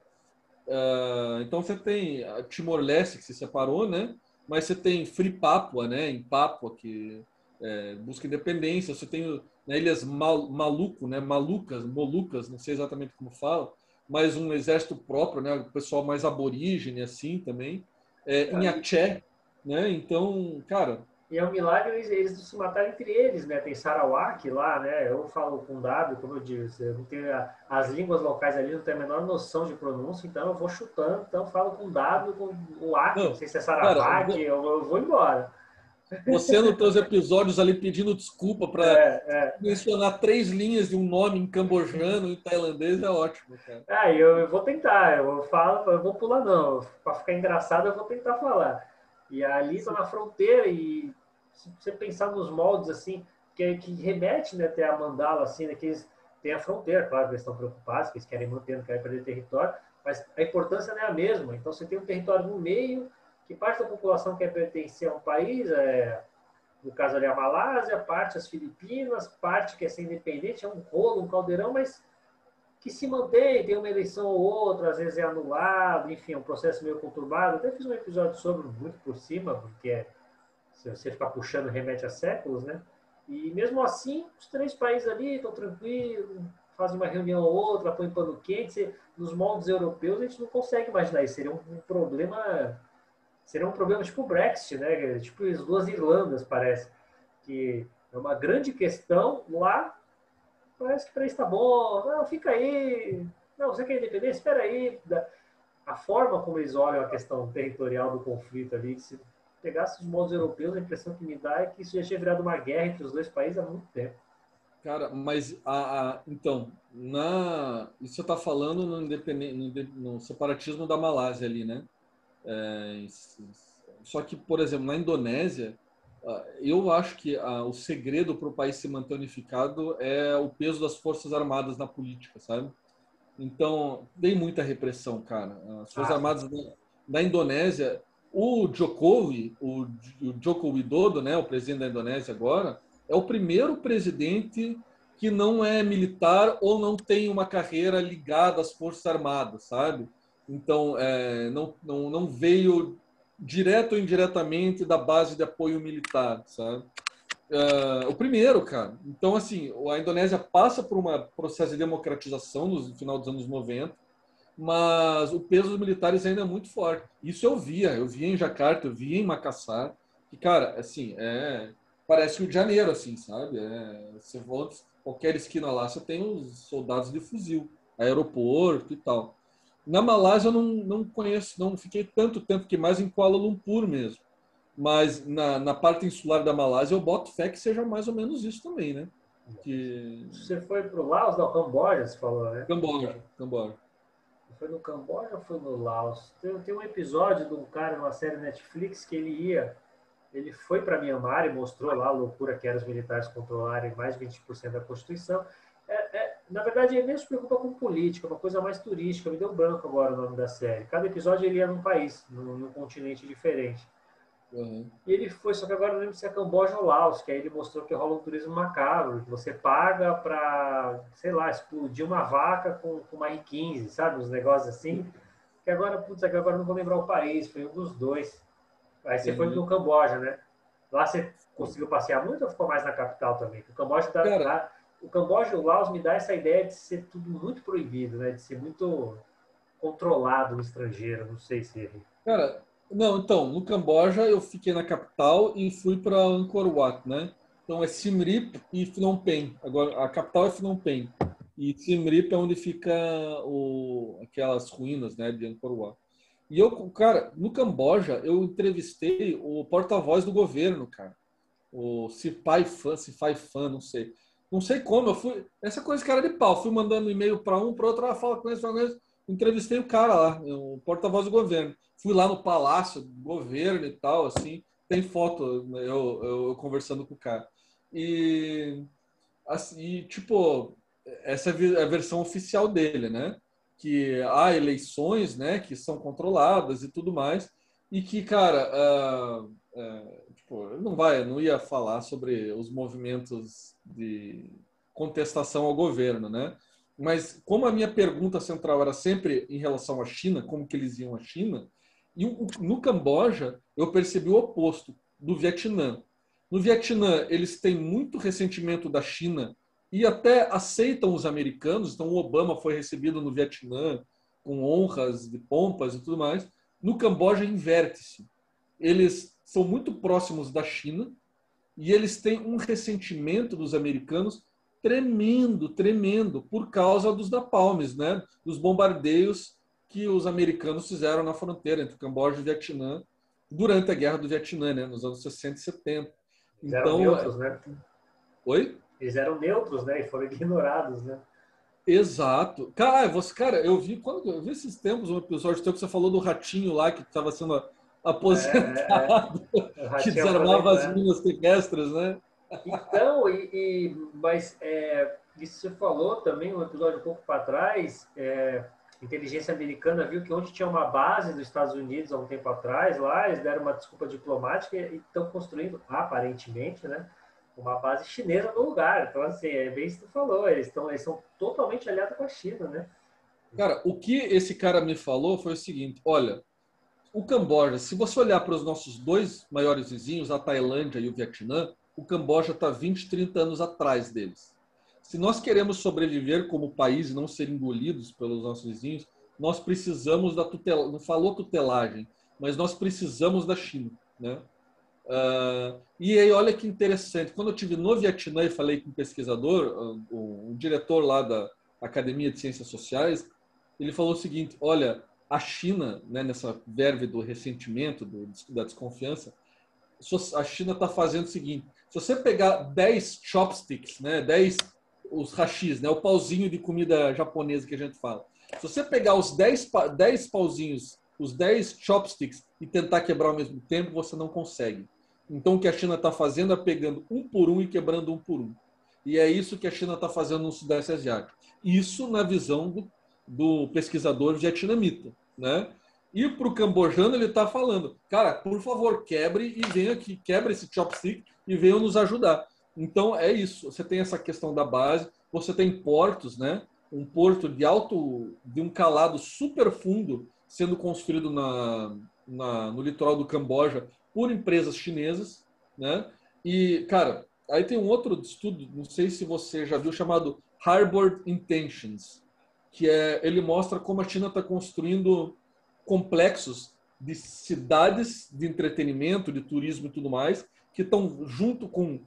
Uh, então, você tem Timor-Leste, que se separou, né? Mas você tem Free Papua, né, em Papua, que é, busca independência, você tem né, ilhas Mal, Maluco, né, Malucas, Molucas, não sei exatamente como fala, mas um exército próprio, né, o pessoal mais aborígene, assim, também, é, em Aceh, né, então, cara, e é um milagre eles, eles se matarem entre eles, né? Tem Sarawak lá, né? Eu falo com W, como eu disse, eu não tenho a, as línguas locais ali, não tenho a menor noção de pronúncia, então eu vou chutando, então eu falo com W, com o A, não, não sei se é Sarawak, cara, eu, eu, vou embora. Você nos teus episódios ali pedindo desculpa para é, é. mencionar três linhas de um nome em cambojano e tailandês é ótimo, cara. É, eu, eu vou tentar, eu falo, eu vou pular não, para ficar engraçado eu vou tentar falar. E ali está na fronteira e se você pensar nos moldes assim, que, que remete né, até a mandala, assim, né, que eles têm a fronteira, claro que eles estão preocupados, que eles querem manter, não querem perder território, mas a importância não é a mesma. Então você tem um território no meio, que parte da população quer pertencer a um país, é, no caso ali a Malásia, parte as Filipinas, parte quer ser independente, é um rolo, um caldeirão, mas que se mantém, tem uma eleição ou outra, às vezes é anulado, enfim, é um processo meio conturbado. Até fiz um episódio sobre, muito por cima, porque é, se você ficar puxando, remete a séculos, né? E mesmo assim, os três países ali estão tranquilos, fazem uma reunião ou outra, põem pano quente. Nos moldes europeus, a gente não consegue imaginar isso. Seria um problema seria um problema tipo o Brexit, né? Tipo as duas Irlandas, parece. Que é uma grande questão lá. Parece que para isso está bom. Não, fica aí. Não, você quer independência? Espera aí. A forma como eles olham a questão territorial do conflito ali, se pegasse os modos europeus, a impressão que me dá é que isso já tinha virado uma guerra entre os dois países há muito tempo. Cara, mas a, a então, na, isso você está falando no, no, no separatismo da Malásia ali, né? É, só que, por exemplo, na Indonésia, eu acho que o segredo para o país se manter unificado é o peso das forças armadas na política, sabe? Então, tem muita repressão, cara. As forças ah. armadas da, da, Indonésia, o Jokowi, o, o Widodo, né, o presidente da Indonésia agora, é o primeiro presidente que não é militar ou não tem uma carreira ligada às forças armadas, sabe? Então, é, não, não, não veio direto ou indiretamente da base de apoio militar, sabe? Uh, o primeiro, cara. Então, assim, a Indonésia passa por um processo de democratização no final dos anos 90, mas o peso dos militares ainda é muito forte. Isso eu via, eu via em Jacarta, eu via em Macassar, que, cara, assim, é, parece Rio de Janeiro, assim, sabe? É, você volta, qualquer esquina lá, você tem os soldados de fuzil, aeroporto e tal. Na Malásia eu não, não conheço, não fiquei tanto tempo que mais em Kuala Lumpur mesmo. Mas na, na parte insular da Malásia eu boto fé que seja mais ou menos isso também, né? Que... Você foi para o Laos, não, Camboja, você falou, né? Camboja, Camboja. Foi no Camboja ou foi no Laos? Tem, tem um episódio de um cara numa série Netflix que ele ia, ele foi para Myanmar e mostrou lá a loucura que era os militares controlarem mais de 20% da Constituição. É, é, na verdade, ele nem se preocupa com política, é uma coisa mais turística. Me deu branco agora o nome da série. Cada episódio ele ia num país, num, num continente diferente. Uhum. E ele foi, só que agora não lembro se é Camboja ou Laos, que aí ele mostrou que rola um turismo macabro, que você paga para, sei lá, explodir uma vaca com, com uma R15, sabe? Uns negócios assim. Que agora, putz, é agora não vou lembrar o país, foi um dos dois. Aí você uhum. foi no Camboja, né? Lá você conseguiu passear muito ou ficou mais na capital também? O Camboja tá, o Camboja e o Laos me dá essa ideia de ser tudo muito proibido, né? De ser muito controlado no estrangeiro, não sei se... Cara, não, então, no Camboja eu fiquei na capital e fui para Angkor Wat, né? Então é Siem Reap e Phnom Penh. Agora, a capital é Phnom Penh. E Siem Reap é onde fica o, aquelas ruínas, né, de Angkor Wat. E eu, cara, no Camboja, eu entrevistei o porta-voz do governo, cara. O Sipai Fan, Sipai Fan, não sei. Não sei como, eu fui. Essa coisa cara de pau. Fui mandando e-mail para um, para outro, fala com esse, com esse. Entrevistei o cara lá, o porta-voz do governo. Fui lá no palácio do governo e tal, assim. Tem foto eu, eu, eu conversando com o cara. E, assim, e, tipo, essa é a versão oficial dele, né? Que há eleições, né? Que são controladas e tudo mais. E que, cara, uh, uh, tipo, não vai, não ia falar sobre os movimentos de contestação ao governo, né? Mas como a minha pergunta central era sempre em relação à China, como que eles iam à China, e no Camboja eu percebi o oposto do Vietnã. No Vietnã eles têm muito ressentimento da China e até aceitam os americanos. Então o Obama foi recebido no Vietnã com honras de pompas e tudo mais. No Camboja inverte-se. Eles são muito próximos da China e eles têm um ressentimento dos americanos tremendo, tremendo, por causa dos napalmes, né? dos bombardeios que os americanos fizeram na fronteira entre Camboja e Vietnã durante a Guerra do Vietnã, né? nos anos 60 e 70. Eles então, eram neutros, né? Oi? Eles eram neutros, né? E foram ignorados, né? Exato. Cara, você, cara, eu vi quando eu vi esses tempos um episódio teu que você falou do ratinho lá que estava sendo aposentado é, é, que desarmava as minas terrestres, né? Então, e, e mas é, isso você falou também um episódio um pouco para trás, é, inteligência americana viu que onde tinha uma base dos Estados Unidos há um tempo atrás, lá eles deram uma desculpa diplomática e estão construindo, aparentemente, né, uma base chinesa no lugar. Então, assim, é bem isso que tu falou, eles, estão, eles são totalmente aliados com a China, né? Cara, o que esse cara me falou foi o seguinte: olha, o Camboja, se você olhar para os nossos dois maiores vizinhos, a Tailândia e o Vietnã, o Camboja está 20, 30 anos atrás deles. Se nós queremos sobreviver como país e não ser engolidos pelos nossos vizinhos, nós precisamos da tutela, não falou tutelagem, mas nós precisamos da China, né? Uh, e aí, olha que interessante, quando eu tive no Vietnã e falei com um pesquisador, o, o diretor lá da Academia de Ciências Sociais, ele falou o seguinte: olha, a China, né, nessa verve do ressentimento, do, da desconfiança, a China está fazendo o seguinte: se você pegar 10 chopsticks, né, 10 os rachis, né, o pauzinho de comida japonesa que a gente fala. Se você pegar os 10, 10 pauzinhos, os 10 chopsticks e tentar quebrar ao mesmo tempo, você não consegue. Então o que a China está fazendo é pegando um por um e quebrando um por um. E é isso que a China está fazendo no Sudeste Asiático. Isso na visão do, do pesquisador vietnamita, né? E para o cambojano ele está falando, cara, por favor, quebre e venha aqui, quebre esse chopstick e venham nos ajudar. Então é isso. Você tem essa questão da base, você tem portos, né? Um porto de alto, de um calado super fundo sendo construído na, na, no litoral do Camboja por empresas chinesas, né? E cara, aí tem um outro estudo, não sei se você já viu, chamado Harbor Intentions, que é ele mostra como a China está construindo complexos de cidades de entretenimento, de turismo e tudo mais, que estão junto com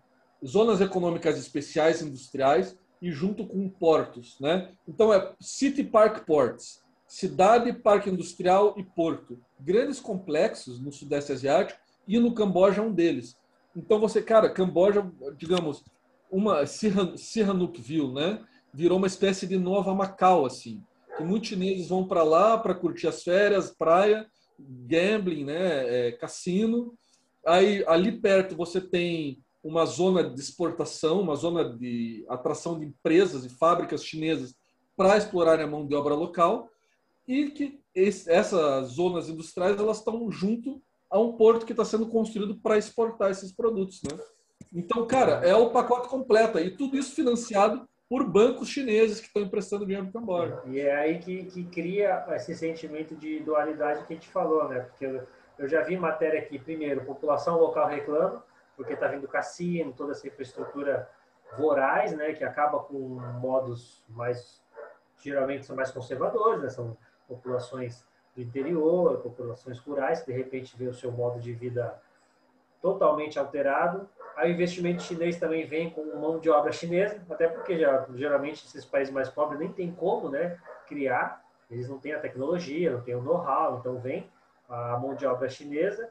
zonas econômicas especiais industriais e junto com portos, né? Então é City Park Ports, cidade, parque industrial e porto, grandes complexos no sudeste asiático e no Camboja é um deles. Então você, cara, Camboja, digamos, uma Sihanoukville, né? Virou uma espécie de nova Macau assim, que muitos chineses vão para lá para curtir as férias, praia, gambling, né? É, cassino. Aí ali perto você tem uma zona de exportação, uma zona de atração de empresas e fábricas chinesas para explorar a mão de obra local e que essas zonas industriais elas estão junto a um porto que está sendo construído para exportar esses produtos, né? Então, cara, é o pacote completo e tudo isso financiado por bancos chineses que estão emprestando dinheiro para o Camboja. E é aí que, que, cria esse sentimento de dualidade que a gente falou, né? Porque eu, eu já vi matéria aqui, primeiro, população local reclama, porque está vindo cassino, toda essa infraestrutura voraz, né, que acaba com modos mais, geralmente são mais conservadores, né, são populações do interior, populações rurais, que de repente vê o seu modo de vida totalmente alterado. O investimento chinês também vem com mão de obra chinesa, até porque já, geralmente esses países mais pobres nem tem como né, criar, eles não têm a tecnologia, não têm o know-how, então vem a mão de obra chinesa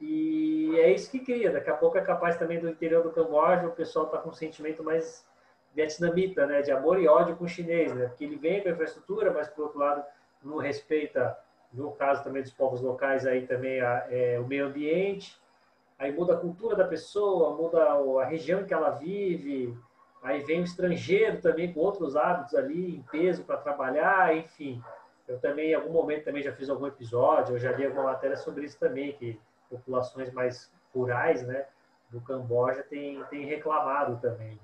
e é isso que cria. Daqui a pouco é capaz também do interior do Camboja, o pessoal está com um sentimento mais vietnamita, né? De amor e ódio com o chinês, né? Porque ele vem com a infraestrutura, mas por outro lado não respeita, no caso também dos povos locais aí também a, é, o meio ambiente. Aí muda a cultura da pessoa, muda a região que ela vive. Aí vem o estrangeiro também com outros hábitos ali em peso para trabalhar, enfim. Eu também, em algum momento, também já fiz algum episódio, eu já li alguma matéria sobre isso também, que populações mais rurais, né, do Camboja tem, tem reclamado também.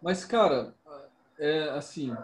Mas, cara, é assim,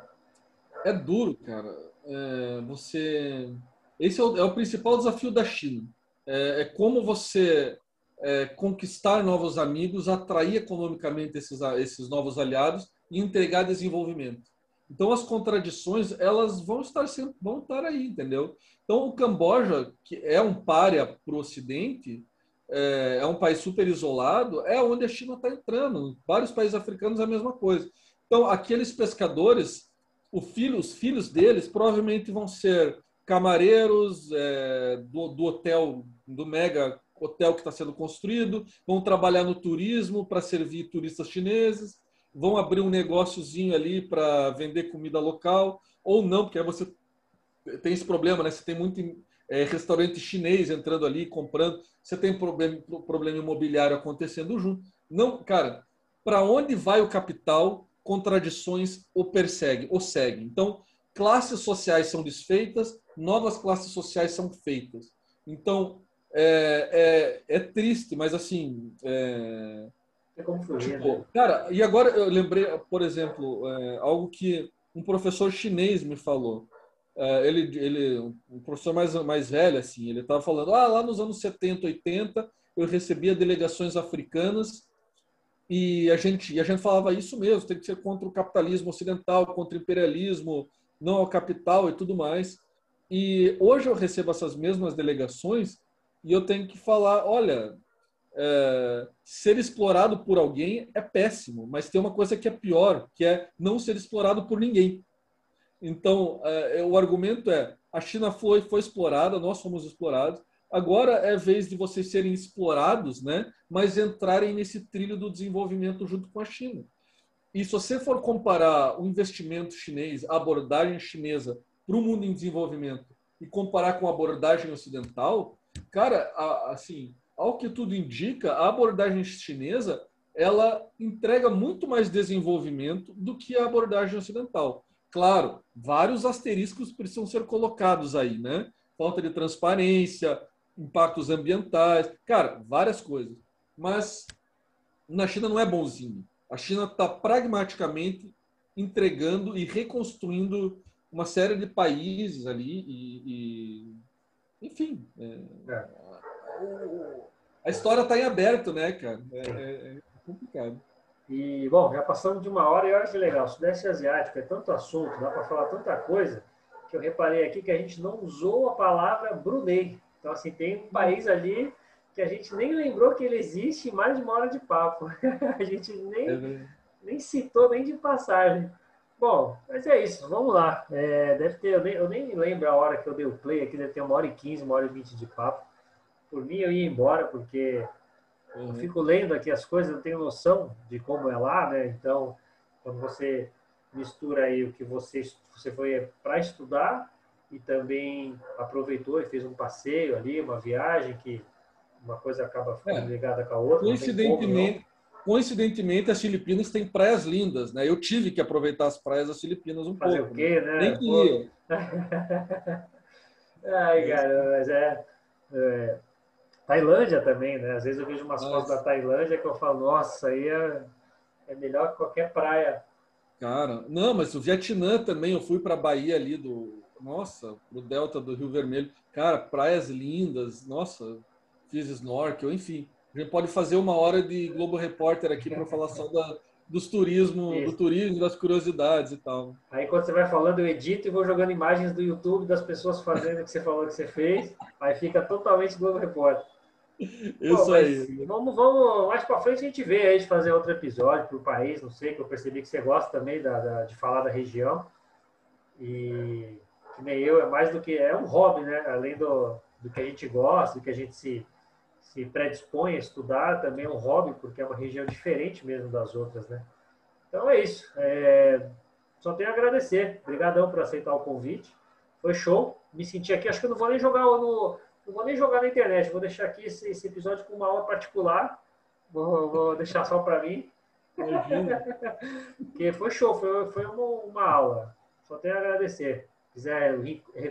é duro, cara. É, você, esse é o, é o, principal desafio da China. É, é como você é, conquistar novos amigos, atrair economicamente esses, esses novos aliados e entregar desenvolvimento. Então as contradições elas vão estar sempre, vão estar aí, entendeu? Então o Camboja, que é um párea para o Ocidente, é, é, um país super isolado, é onde a China está entrando. Vários países africanos a mesma coisa. Então aqueles pescadores, filho, os filhos deles provavelmente vão ser camareiros é, do, do hotel, do mega hotel que está sendo construído, vão trabalhar no turismo para servir turistas chineses vão abrir um negóciozinho ali para vender comida local, ou não, porque aí você tem esse problema, né? Você tem muito é, restaurante chinês entrando ali, comprando, você tem problema, problema imobiliário acontecendo junto. Não, cara, para onde vai o capital? Contradições o persegue, o segue. Então, classes sociais são desfeitas, novas classes sociais são feitas. Então, é, é, é triste, mas assim. É, é como fugir, tipo, né? Cara, e agora eu lembrei, por exemplo, é, algo que um professor chinês me falou. É, ele, ele, um professor mais, mais velho, assim, ele estava falando: ah, lá nos anos 70, 80, eu recebia delegações africanas e a gente, e a gente falava isso mesmo, tem que ser contra o capitalismo ocidental, contra o imperialismo, não ao capital e tudo mais. E hoje eu recebo essas mesmas delegações e eu tenho que falar, olha, é, ser explorado por alguém é péssimo, mas tem uma coisa que é pior, que é não ser explorado por ninguém. Então, é, o argumento é, a China foi, foi explorada, nós fomos explorados, agora é vez de vocês serem explorados, né, mas entrarem nesse trilho do desenvolvimento junto com a China. E se você for comparar o investimento chinês, a abordagem chinesa para o mundo em desenvolvimento e comparar com a abordagem ocidental, cara, assim, ao que tudo indica, a abordagem chinesa ela entrega muito mais desenvolvimento do que a abordagem ocidental. Claro, vários asteriscos precisam ser colocados aí, né? Falta de transparência, impactos ambientais, cara, várias coisas. Mas na China não é bonzinho. A China está pragmaticamente entregando e reconstruindo uma série de países ali e, e enfim, é, é. a história está em aberto, né, cara? É, é, é, complicado. E, bom, já passamos de uma hora e olha que legal. O Sudeste Asiático é tanto assunto, dá para falar tanta coisa, que eu reparei aqui que a gente não usou a palavra Brunei. Então, assim, tem um país ali que a gente nem lembrou que ele existe em mais de uma hora de papo. a gente nem, é nem citou, nem de passagem. Bom, mas é isso, vamos lá. É, deve ter, eu nem, eu nem, lembro a hora que eu dei o play aqui, deve ter uma hora e quinze, uma hora e vinte de papo. Por mim, eu ia embora, porque uhum. eu fico lendo aqui as coisas, eu tenho noção de como é lá, né? Então, quando você mistura aí o que você, você foi para estudar e também aproveitou e fez um passeio ali, uma viagem que uma coisa acaba ficando é. ligada com a outra. Coincidentemente, coincidentemente, as Filipinas têm praias lindas, né? Eu tive que aproveitar as praias das Filipinas um Fazer pouco. Fazer o quê, né? Nem que ia. Ai, cara, mas é, é, Tailândia também, né? Às vezes eu vejo umas fotos da Tailândia que eu falo, nossa, aí é, é melhor que qualquer praia. Cara, não, mas o Vietnã também, eu fui para a Bahia ali do, nossa, pro delta do Rio Vermelho. Cara, praias lindas, nossa, fiz snorkel, enfim. A gente pode fazer uma hora de Globo Repórter aqui para falar só da, dos turismo, Isso. do turismo, das curiosidades e tal. Aí quando você vai falando, eu edito e vou jogando imagens do YouTube das pessoas fazendo o que você falou que você fez. Aí fica totalmente Globo Repórter. Isso Pô, aí. Vamos, vamos, mais para frente a gente vê aí de fazer outro episódio para o país, não sei, que eu percebi que você gosta também da, da, de falar da região. E que nem eu, é mais do que. É um hobby, né? Além do, do que a gente gosta, do que a gente se se predispõe a estudar, também é um hobby, porque é uma região diferente mesmo das outras, né? Então é isso. É... Só tenho a agradecer. Obrigadão por aceitar o convite. Foi show. Me senti aqui. Acho que eu não vou nem jogar no, não vou nem jogar na internet. Vou deixar aqui esse, esse episódio com uma aula particular. Vou, vou deixar só para mim. Porque foi show. Foi, foi uma, uma, aula. Só tenho a agradecer. Se quiser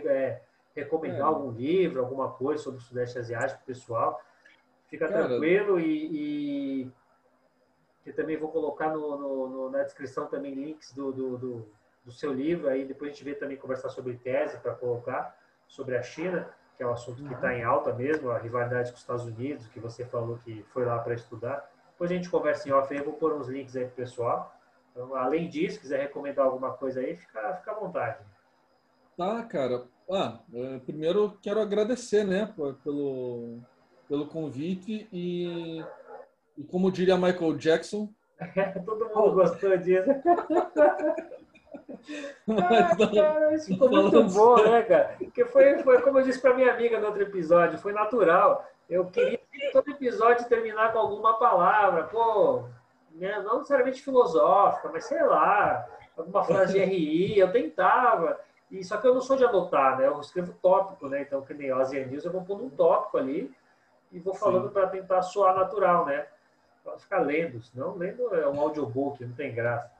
é, recomendar é. algum livro, alguma coisa sobre o Sudeste Asiático, pessoal Fica Cara, tranquilo e, e eu também vou colocar no, no, no, na descrição também links do, do, do, do, seu livro. Aí depois a gente vê também conversar sobre tese para colocar sobre a China, que é um assunto que está uhum. em alta mesmo, a rivalidade com os Estados Unidos, que você falou que foi lá para estudar. Depois a gente conversa em off aí, eu vou pôr uns links aí pro pessoal. Então, além disso, quiser recomendar alguma coisa aí, fica, fica à vontade. Tá, cara. Ah, é, primeiro quero agradecer, né, pelo, pelo convite e, e como diria Michael Jackson. Todo mundo gostou disso. ah, cara, isso ficou muito bom, né, cara? Porque foi, foi como eu disse para minha amiga no outro episódio, foi natural. Eu queria todo episódio terminar com alguma palavra, pô, né? não necessariamente filosófica, mas sei lá, alguma frase de RI, eu tentava. E, só que eu não sou de anotar, né? Eu escrevo tópico, né? Então, que nem o News, eu vou pondo um tópico ali e vou falando para tentar soar natural, né? Para ficar lendo, senão lendo é um audiobook, não tem graça.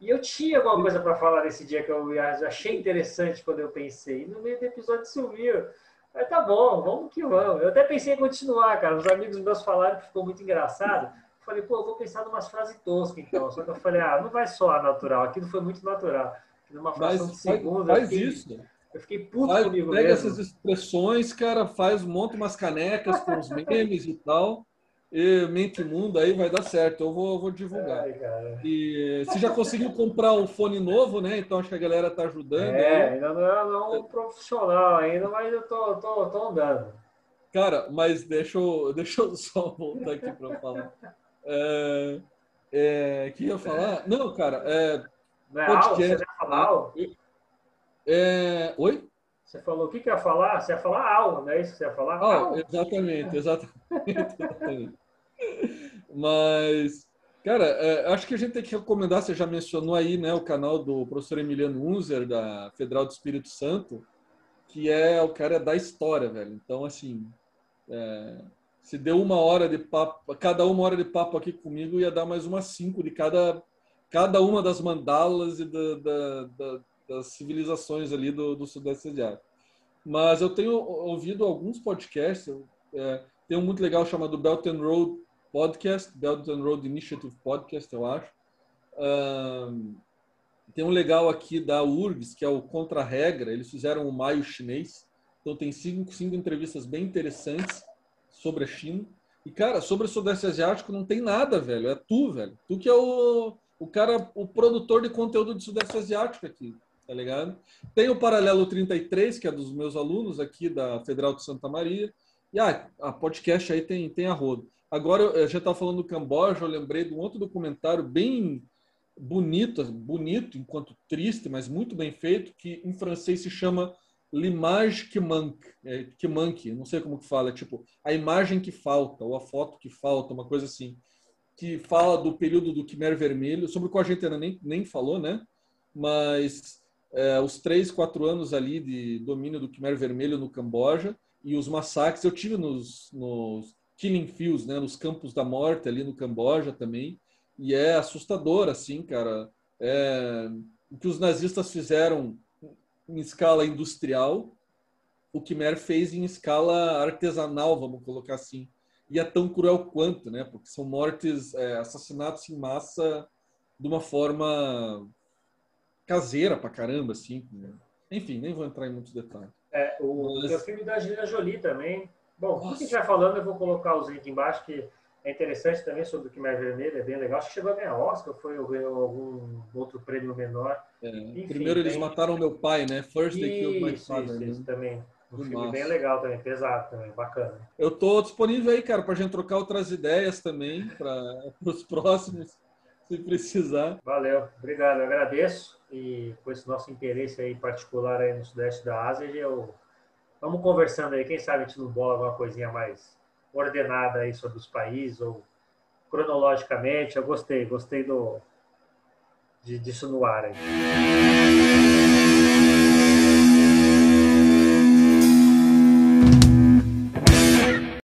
E eu tinha alguma coisa para falar nesse dia que eu achei interessante quando eu pensei. E no meio do episódio sumiu. Mas tá bom, vamos que vamos. Eu até pensei em continuar, cara. Os amigos meus falaram que ficou muito engraçado. Eu falei, pô, eu vou pensar numa frase tosca então. Só que eu falei, ah, não vai soar natural. Aquilo foi muito natural numa fração de segundo. Faz, fiquei, isso. Eu fiquei puto faz, comigo pega mesmo. essas expressões, cara, faz, monta umas canecas com os memes e tal. E mente mundo aí vai dar certo. Eu vou, vou divulgar. Ai, e você já conseguiu comprar um fone novo, né? Então acho que a galera tá ajudando. É, ainda não é não profissional ainda, mas eu tô, tô, tô andando. Cara, mas deixa eu, deixa eu só voltar aqui para falar. É, é, que ia falar? Não, cara, é, não é podcast. Você ia falar É... Oi? Você falou o que, que ia falar? Você ia falar aula, não é isso que você ia falar? Ah, exatamente, exatamente. exatamente. Mas, cara, é, acho que a gente tem que recomendar, você já mencionou aí, né, o canal do professor Emiliano Unzer, da Federal do Espírito Santo, que é o cara da história, velho. Então, assim, é, se deu uma hora de papo, cada uma hora de papo aqui comigo, ia dar mais umas cinco de cada cada uma das mandalas e da, da, da, das civilizações ali do, do Sudeste Asiático. Mas eu tenho ouvido alguns podcasts, é, tem um muito legal chamado Belt and Road Podcast, Belt and Road Initiative Podcast, eu acho. Um, tem um legal aqui da URGS, que é o Contra-Regra, eles fizeram o Maio Chinês, então tem cinco, cinco entrevistas bem interessantes sobre a China. E, cara, sobre o Sudeste Asiático não tem nada, velho. É tu, velho. Tu que é o, o cara, o produtor de conteúdo de Sudeste Asiático aqui, tá ligado? Tem o Paralelo 33, que é dos meus alunos aqui da Federal de Santa Maria. E ah, a podcast aí tem, tem a rodo. Agora, eu já estava falando do Camboja, eu lembrei de um outro documentário bem bonito, bonito enquanto triste, mas muito bem feito, que em francês se chama L'image qui manque, é, que manque, não sei como que fala, é tipo a imagem que falta, ou a foto que falta, uma coisa assim que fala do período do Khmer Vermelho, sobre o qual a gente ainda nem, nem falou, né? Mas é, os três, quatro anos ali de domínio do Khmer Vermelho no Camboja e os massacres, eu tive nos, nos Killing Fields, né? Nos campos da morte ali no Camboja também, e é assustador, assim, cara. É, o que os nazistas fizeram em escala industrial, o Khmer fez em escala artesanal, vamos colocar assim e é tão cruel quanto, né? Porque são mortes, é, assassinatos em massa de uma forma caseira pra caramba, assim. Né? Enfim, nem vou entrar em muitos detalhes. É, o Mas... filme da Angelina Jolie também. Bom, Nossa. tudo que a gente vai falando, eu vou colocar os links embaixo, que é interessante também sobre o Khmer Vermelho, é bem legal. Acho que chegou a ganhar Oscar, foi ou ganhou algum outro prêmio menor. É, Enfim, primeiro eles mataram meu pai, né? First they killed my father. Isso, né? também. Um filme bem legal também, pesado também, bacana. Eu tô disponível aí, cara, pra gente trocar outras ideias também para os próximos, se precisar. Valeu, obrigado, eu agradeço. E com esse nosso interesse aí particular aí no Sudeste da Ásia, eu... vamos conversando aí, quem sabe a gente não bola uma coisinha mais ordenada aí sobre os países ou cronologicamente. Eu gostei, gostei do, de, disso no ar aí.